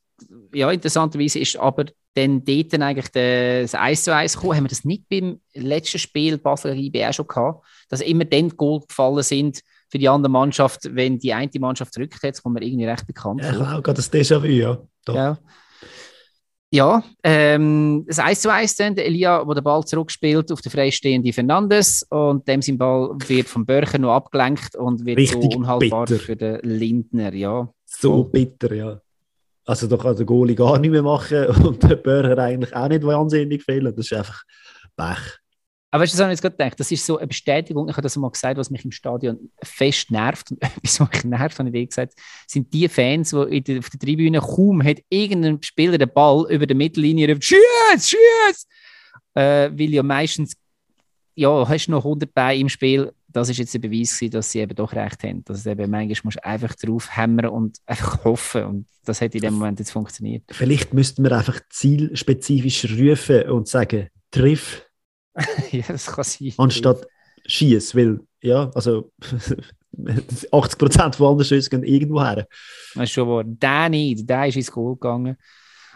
ja, interessanterweise ist aber dann dort eigentlich das 1 zu 1 gekommen. Haben wir das nicht beim letzten Spiel Basel gegen IB auch schon gehabt, dass immer dann Goal gefallen sind für die andere Mannschaft, wenn die eine Mannschaft zurückgeht, das kommt mir irgendwie recht bekannt. Ja, ich glaube, das Déjà-vu, ja. Doch. ja. Ja, ähm, das 1 zu 1 dann, der Elia, der den Ball zurückspielt auf den freistehenden Fernandes und dem sein Ball wird vom Börcher noch abgelenkt und wird Richtig so unhaltbar bitter. für den Lindner, ja. So bitter, ja. Also da kann der Goalie gar nicht mehr machen und der Börcher eigentlich auch nicht wahnsinnig viel. Das ist einfach Pech. Aber weißt du, was ich jetzt gerade gedacht Das ist so eine Bestätigung, ich habe das mal gesagt, was mich im Stadion fest nervt und etwas, was mich nervt, habe ich dir gesagt, sind die Fans, die der, auf der Tribüne kaum hat irgendein Spieler den Ball über der Mittellinie ruft, schieß, schieß! Äh, weil ja meistens, ja, hast du noch 100 bei im Spiel, das ist jetzt der Beweis gewesen, dass sie eben doch recht haben. Dass eben manchmal musst du einfach drauf hämmern und einfach hoffen und das hat in dem Moment jetzt funktioniert. Vielleicht müssten wir einfach zielspezifisch rufen und sagen, triff ja, das kann sein. Anstatt schieß, weil, ja, also 80% von allen Schüssen gehen irgendwo her. Das ist schon wahr. Der nicht, der ist ins Goal gegangen.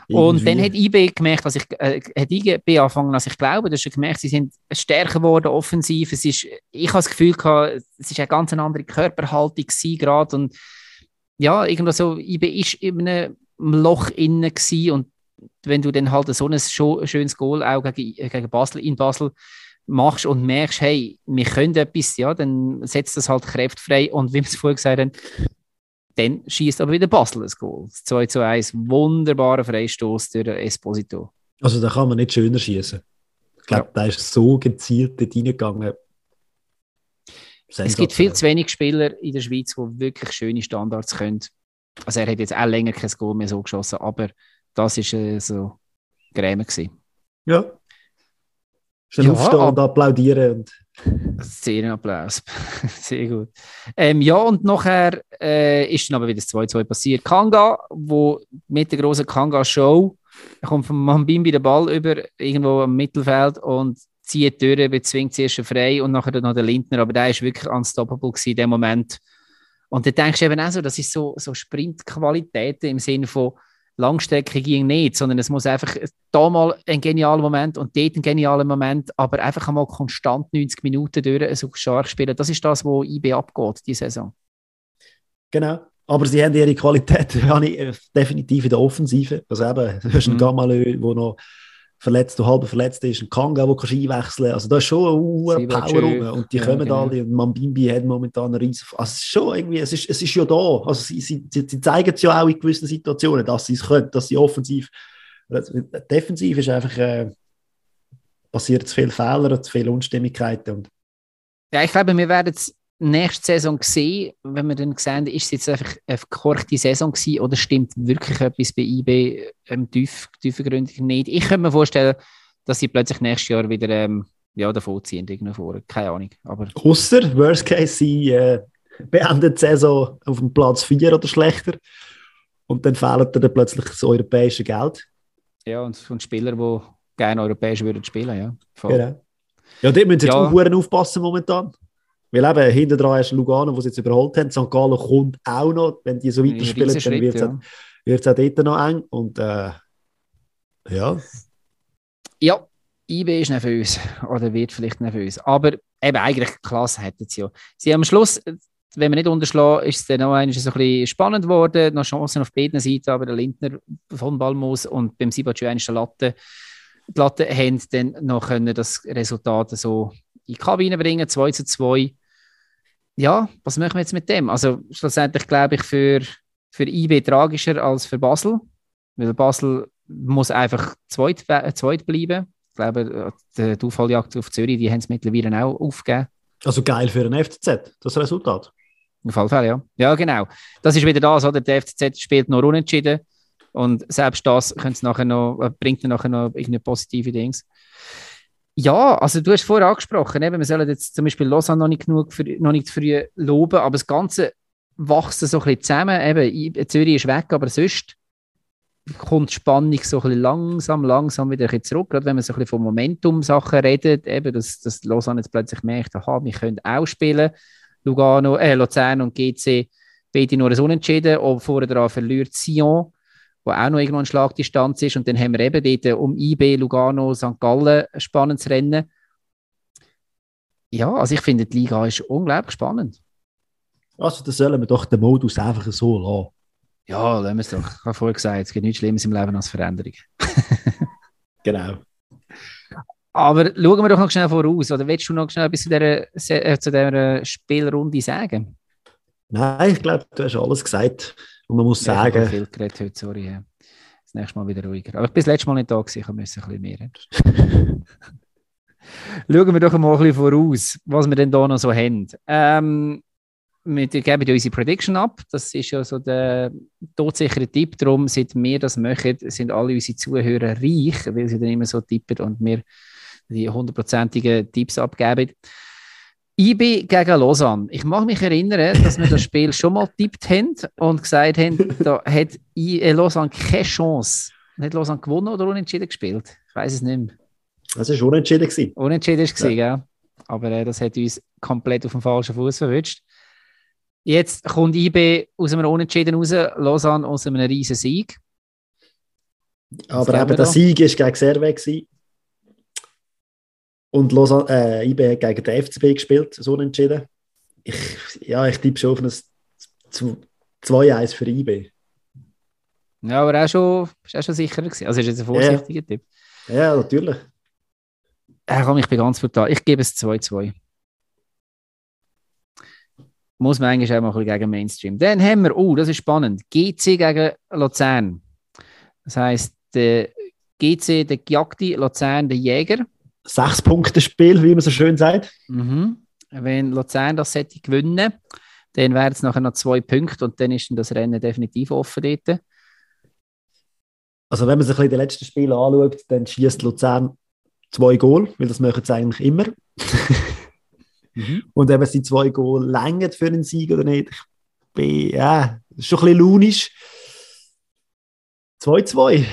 Und dann hat IB gemerkt, was ich, äh, hat IB angefangen, als ich glaube, dass sie gemerkt, sie sind stärker geworden, offensiv. Es ist, ich habe das Gefühl gehabt, es ist eine ganz andere Körperhaltung gerade und ja, irgendwo so, IB ist in einem Loch innen und wenn du dann halt so ein schönes Goal auch gegen, gegen Basel in Basel machst und merkst, hey, wir können etwas, ja, dann setzt das halt kräftfrei und wie wir es vorher gesagt haben, dann schießt aber wieder Basel ein Goal. Das 2 zu 1, wunderbarer Freistoß durch Esposito. Also da kann man nicht schöner schießen. Ich glaube, ja. da ist so gezielt dort reingegangen. Es gibt viel zu wenig Spieler in der Schweiz, die wirklich schöne Standards können. Also er hat jetzt auch länger kein Goal mehr so geschossen, aber das war äh, so Gräme. Ja. Schnell ja, aufstehen und applaudieren. Sehr Applaus. Sehr gut. Ähm, ja, und nachher äh, ist dann aber wieder das 2-2 passiert. Kanga, wo mit der großen Kanga-Show, kommt von Mambimbi den Ball über, irgendwo am Mittelfeld und zieht durch, bezwingt zuerst frei und nachher noch der Lindner, aber der ist wirklich unstoppable in dem Moment. Und dann denkst du eben auch so, das ist so, so Sprintqualitäten im Sinne von, Langstrecke ging nicht, sondern es muss einfach da mal ein genialer Moment und dort ein genialer Moment, aber einfach einmal konstant 90 Minuten durch so stark spielen. Das ist das, wo IB abgeht, die Saison. Genau. Aber sie haben ihre Qualität äh, definitiv in der Offensive. Also eben, du hast einen mhm. Gamalö, der noch verletzt, halb verletzt ist, ein Kanga, der kannst einwechseln Also da ist schon eine hohe Power rum. Und die ja, kommen genau. alle. Und Mambimbi hat momentan eine riesen... Also es ist schon irgendwie, es ist, es ist ja da. Also sie, sie, sie zeigen es ja auch in gewissen Situationen, dass sie es können, dass sie offensiv... Defensiv ist einfach... Äh, passiert zu viele Fehler, zu viele Unstimmigkeiten. Und ja, ich glaube, wir werden es nächste Saison sehen, wenn wir dann sehen, ist es jetzt einfach eine verkorkte Saison gewesen oder stimmt wirklich etwas bei IB ähm, tief, tiefgründig nicht? Ich könnte mir vorstellen, dass sie plötzlich nächstes Jahr wieder ähm, ja, davon ziehen, irgendwo Keine Ahnung. Aber Ausser, worst case, sie äh, beendet die Saison auf dem Platz 4 oder schlechter und dann fehlt dann plötzlich das europäische Geld. Ja, und von Spielern, die gerne europäisch würden spielen, ja. Voll. Genau. Ja, die müssen jetzt ja. auch aufpassen momentan. Weil eben hinter dran ist Lugano, wo sie jetzt überholt haben. St. Gallen kommt auch noch. Wenn die so weiterspielen, dann wird es ja. auch, auch dort noch eng. Und äh, ja. Ja, IB ist nervös. Oder wird vielleicht nervös. Aber eben eigentlich Klasse hätten sie ja. Sie haben am Schluss wenn wir nicht unterschlagen, ist es dann noch ein bisschen spannend geworden. Noch Chancen auf beiden Seiten, aber der Lindner von Balmus und beim Sibachü eine Latte, die Latte haben dann noch können das Resultat so in die Kabine bringen, 2 zu 2. Ja, was machen wir jetzt mit dem? Also schlussendlich glaube ich für, für IB tragischer als für Basel, weil Basel muss einfach zweit, zweit bleiben. Ich glaube, die Aufholjagd auf Zürich, die haben es mittlerweile auch aufgegeben. Also geil für den FCZ, das Resultat. Auf jeden Fall, ja. Ja, genau. Das ist wieder das, oder? Der FCZ spielt noch unentschieden und selbst das nachher noch, äh, bringt nachher noch irgendeine positive Dings. Ja, also du hast vorher angesprochen, eben, wir sollen jetzt zum Beispiel Lausanne noch nicht genug für, noch nicht früh loben, aber das Ganze wächst so ein bisschen zusammen. Eben, Zürich ist weg, aber sonst kommt die Spannung so ein bisschen langsam, langsam wieder zurück. Gerade wenn man so ein bisschen von Momentum-Sachen redet, eben, dass, dass Lausanne jetzt plötzlich merkt, aha, wir können auch spielen. Lugano, äh, Luzern und GC beide nur ein Unentschieden. Und vorher dran verliert Sion, wo auch noch irgendwo eine Schlagdistanz ist. Und dann haben wir eben dort um IB, Lugano, St. Gallen ein spannendes Rennen. Ja, also ich finde, die Liga ist unglaublich spannend. Also, da sollen wir doch den Modus einfach so lassen. Ja, lassen wir es doch. Ich habe vorher gesagt, es gibt nichts Schlimmes im Leben als Veränderung. genau. Aber schauen wir doch noch schnell voraus. Oder willst du noch schnell etwas zu dieser, äh, zu dieser Spielrunde sagen? Nein, ich glaube, du hast alles gesagt. Und man muss ja, sagen. Ich habe viel geredet heute, sorry. Das nächste Mal wieder ruhiger. Aber ich bin das letzte Mal nicht da gewesen, ich musste ein bisschen mehr. Schauen wir doch mal ein bisschen voraus, was wir denn da noch so haben. Ähm, wir geben ja unsere Prediction ab. Das ist ja so der todsichere Tipp. Darum, seit wir das machen, sind alle unsere Zuhörer reich, weil sie dann immer so tippen und mir die hundertprozentigen Tipps abgeben. IB gegen Lausanne. Ich mag mich erinnern, dass wir das Spiel schon mal tippt haben und gesagt haben, da hat äh, Lausanne keine Chance. Hat Lausanne gewonnen oder unentschieden gespielt? Ich weiß es nicht mehr. Das war unentschieden. Unentschieden war, ja. ja. Aber äh, das hat uns komplett auf dem falschen Fuß verwünscht. Jetzt kommt IB aus einem Unentschieden raus, Lausanne aus einem riesen Sieg. Aber eben der Sieg war gegen Servet. Und Lausanne, äh, IB hat gegen den FCB gespielt, so unentschieden. Ich, ja, ich tippe schon auf ein 2-1 für IB. Ja, aber auch schon, ist auch schon sicherer gewesen. Also ist jetzt ein vorsichtiger ja. Tipp. Ja, natürlich. Ja, komm, ich bin ganz brutal. Ich gebe es 2-2 muss man eigentlich auch mal gegen Mainstream. Dann haben wir, oh, das ist spannend, GC gegen Luzern. Das heisst, der GC, der Gejagte, Luzern, der Jäger. Sechs Punkte Spiel, wie man so schön sagt. Mhm. Wenn Luzern das hätte gewinnen, dann wären es nachher noch zwei Punkte und dann ist das Rennen definitiv offen dort. Also wenn man sich die letzten Spiele anschaut, dann schießt Luzern zwei Goal, weil das machen sie eigentlich immer. Mhm. Und eben sie zwei Goal länger für einen Sieg oder nicht. Ich bin, ja, schon ein bisschen launisch. 2-2.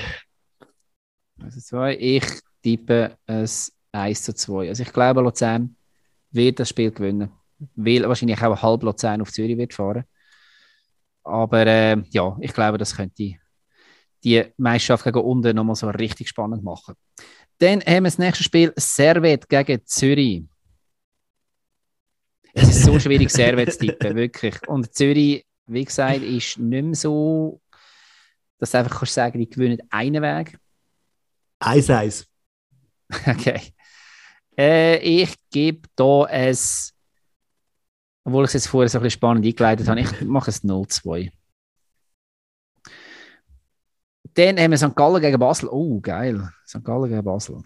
Also 2. Ich tippe es 1 zu 2. Also ich glaube, Luzern wird das Spiel gewinnen. Weil wahrscheinlich auch halb Luzern auf Zürich wird fahren. Aber äh, ja, ich glaube, das könnte die Meisterschaft gegen unten nochmal so richtig spannend machen. Dann haben wir das nächste Spiel Servet gegen Zürich. Es ist so schwierig, Servet zu tippen, wirklich. Und Zürich, wie gesagt, ist nicht mehr so, dass du einfach kannst sagen, die gewinnen einen Weg. 1-1. Okay. Äh, ich gebe hier ein, obwohl ich es jetzt vorher so ein bisschen spannend eingeleitet habe, ich mache es 0-2. Dann haben wir St. Gallen gegen Basel. Oh, geil. St. Gallen gegen Basel.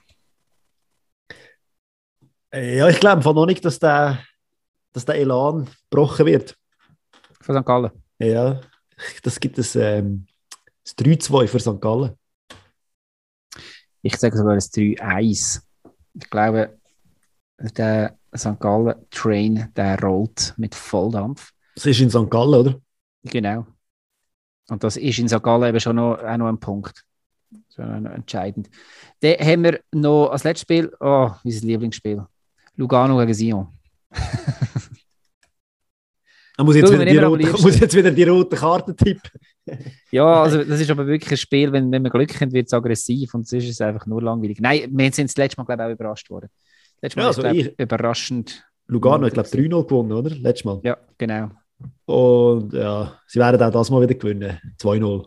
Ja, ich glaube noch nicht, dass der dass der Elan gebrochen wird. Von St. Gallen? Ja, das gibt es ähm, 3-2 für St. Gallen. Ich sage sogar ein 3-1. Ich glaube, der St. Gallen Train, der rollt mit Volldampf. Das ist in St. Gallen, oder? Genau. Und das ist in St. Gallen eben schon noch, auch noch ein Punkt. Das ist noch entscheidend. Dann haben wir noch als letztes Spiel, oh, mein Lieblingsspiel. Lugano gegen Sion. Da muss, jetzt wieder die rote, muss jetzt wieder die rote Karte tippen. ja, also das ist aber wirklich ein Spiel, wenn, wenn wir Glück haben, wird es aggressiv und sonst ist es einfach nur langweilig. Nein, wir sind das letzte Mal, glaube ich, auch überrascht worden. Letztes Mal ja, also ist, ich, überraschend. Lugano, ich glaube, 3-0 gewonnen, oder? Letztes Mal. Ja, genau. Und ja, sie werden auch das mal wieder gewinnen. 2-0.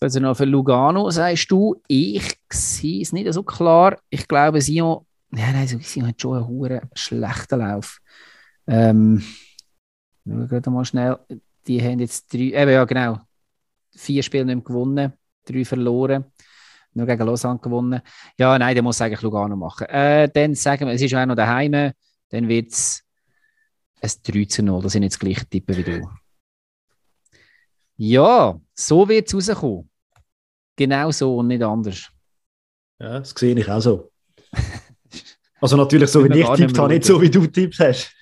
Also noch für Lugano sagst du, ich sehe es nicht so klar. Ich glaube, Sion, ja, nein, Sion hat schon einen hohen schlechten Lauf. Ähm, schauen wir mal schnell. Die haben jetzt drei, eben ja genau, vier Spiele nicht gewonnen, drei verloren, nur gegen Lausanne gewonnen. Ja, nein, der muss eigentlich Lugano machen. Äh, dann sagen wir, es ist auch noch daheim, dann wird es ein 3 zu 0. Das sind jetzt gleich Tippen wie du. Ja, so wird es rauskommen. Genau so und nicht anders. Ja, das sehe ich auch so. also natürlich so, wie ich tippt habe, nicht so, wie du Tipps hast.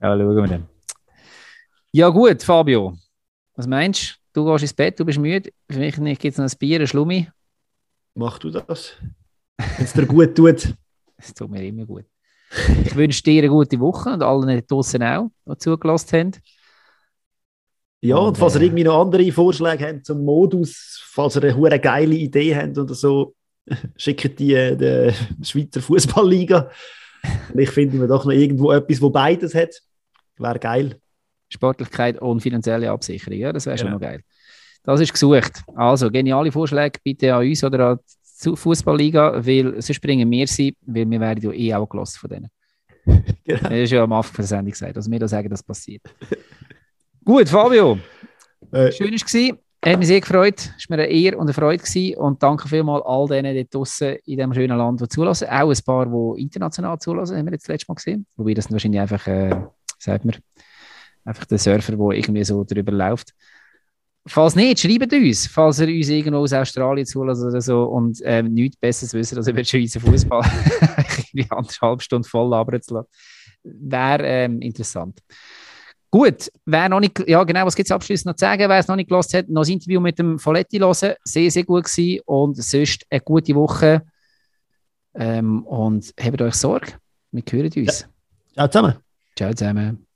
ja, schauen wir dann. Ja gut, Fabio. Was meinst du? Gehst ins Bett, du bist müde. Für mich gibt es noch ein Bier, ein Schlummi. Mach du das. Wenn es dir gut tut. Es tut mir immer gut. Ich wünsche dir eine gute Woche und allen draußen auch, die zugelassen haben. Ja, und, und falls ihr äh, irgendwie noch andere Vorschläge habt zum Modus, falls ihr eine geile Idee habt oder so, schickt die äh, der Schweizer Fußballliga. Ich finde mir doch noch irgendwo etwas, wo beides hat. Wäre geil. Sportlichkeit und finanzielle Absicherung, ja, das wäre schon genau. noch geil. Das ist gesucht. Also, geniale Vorschläge bitte an uns oder an die Fußballliga, weil sonst bringen wir sie, weil wir werden ja eh auch gelassen von denen. genau. Das ist ja am Anfang der Sendung gesagt. Also, wir da sagen, das passiert. Gut, Fabio. Äh, Schön war es. Hat mich sehr gefreut. Es war mir eine Ehre und eine Freude. Gewesen. Und danke vielmals all denen dort draußen in diesem schönen Land, die zulassen. Auch ein paar, die international zulassen, haben wir jetzt das letzte Mal gesehen. Wobei das wahrscheinlich einfach, äh, sagt man, einfach der Surfer, der irgendwie so drüber läuft. Falls nicht, schreibt uns, falls ihr uns irgendwo aus Australien zulässt oder so und ähm, nichts Besseres wissen als über den Schweizer Fußball. irgendwie anderthalb Stunden voll labern zu lassen. Wäre ähm, interessant. Gut, wer noch nicht, ja genau, was gibt es abschließend noch zu sagen, wer es noch nicht gelost hat, noch ein Interview mit dem Folletti hören, sehr, sehr gut gewesen und sonst eine gute Woche ähm, und habt euch Sorge, wir hören uns. Ja. Ciao zusammen. Ciao zusammen.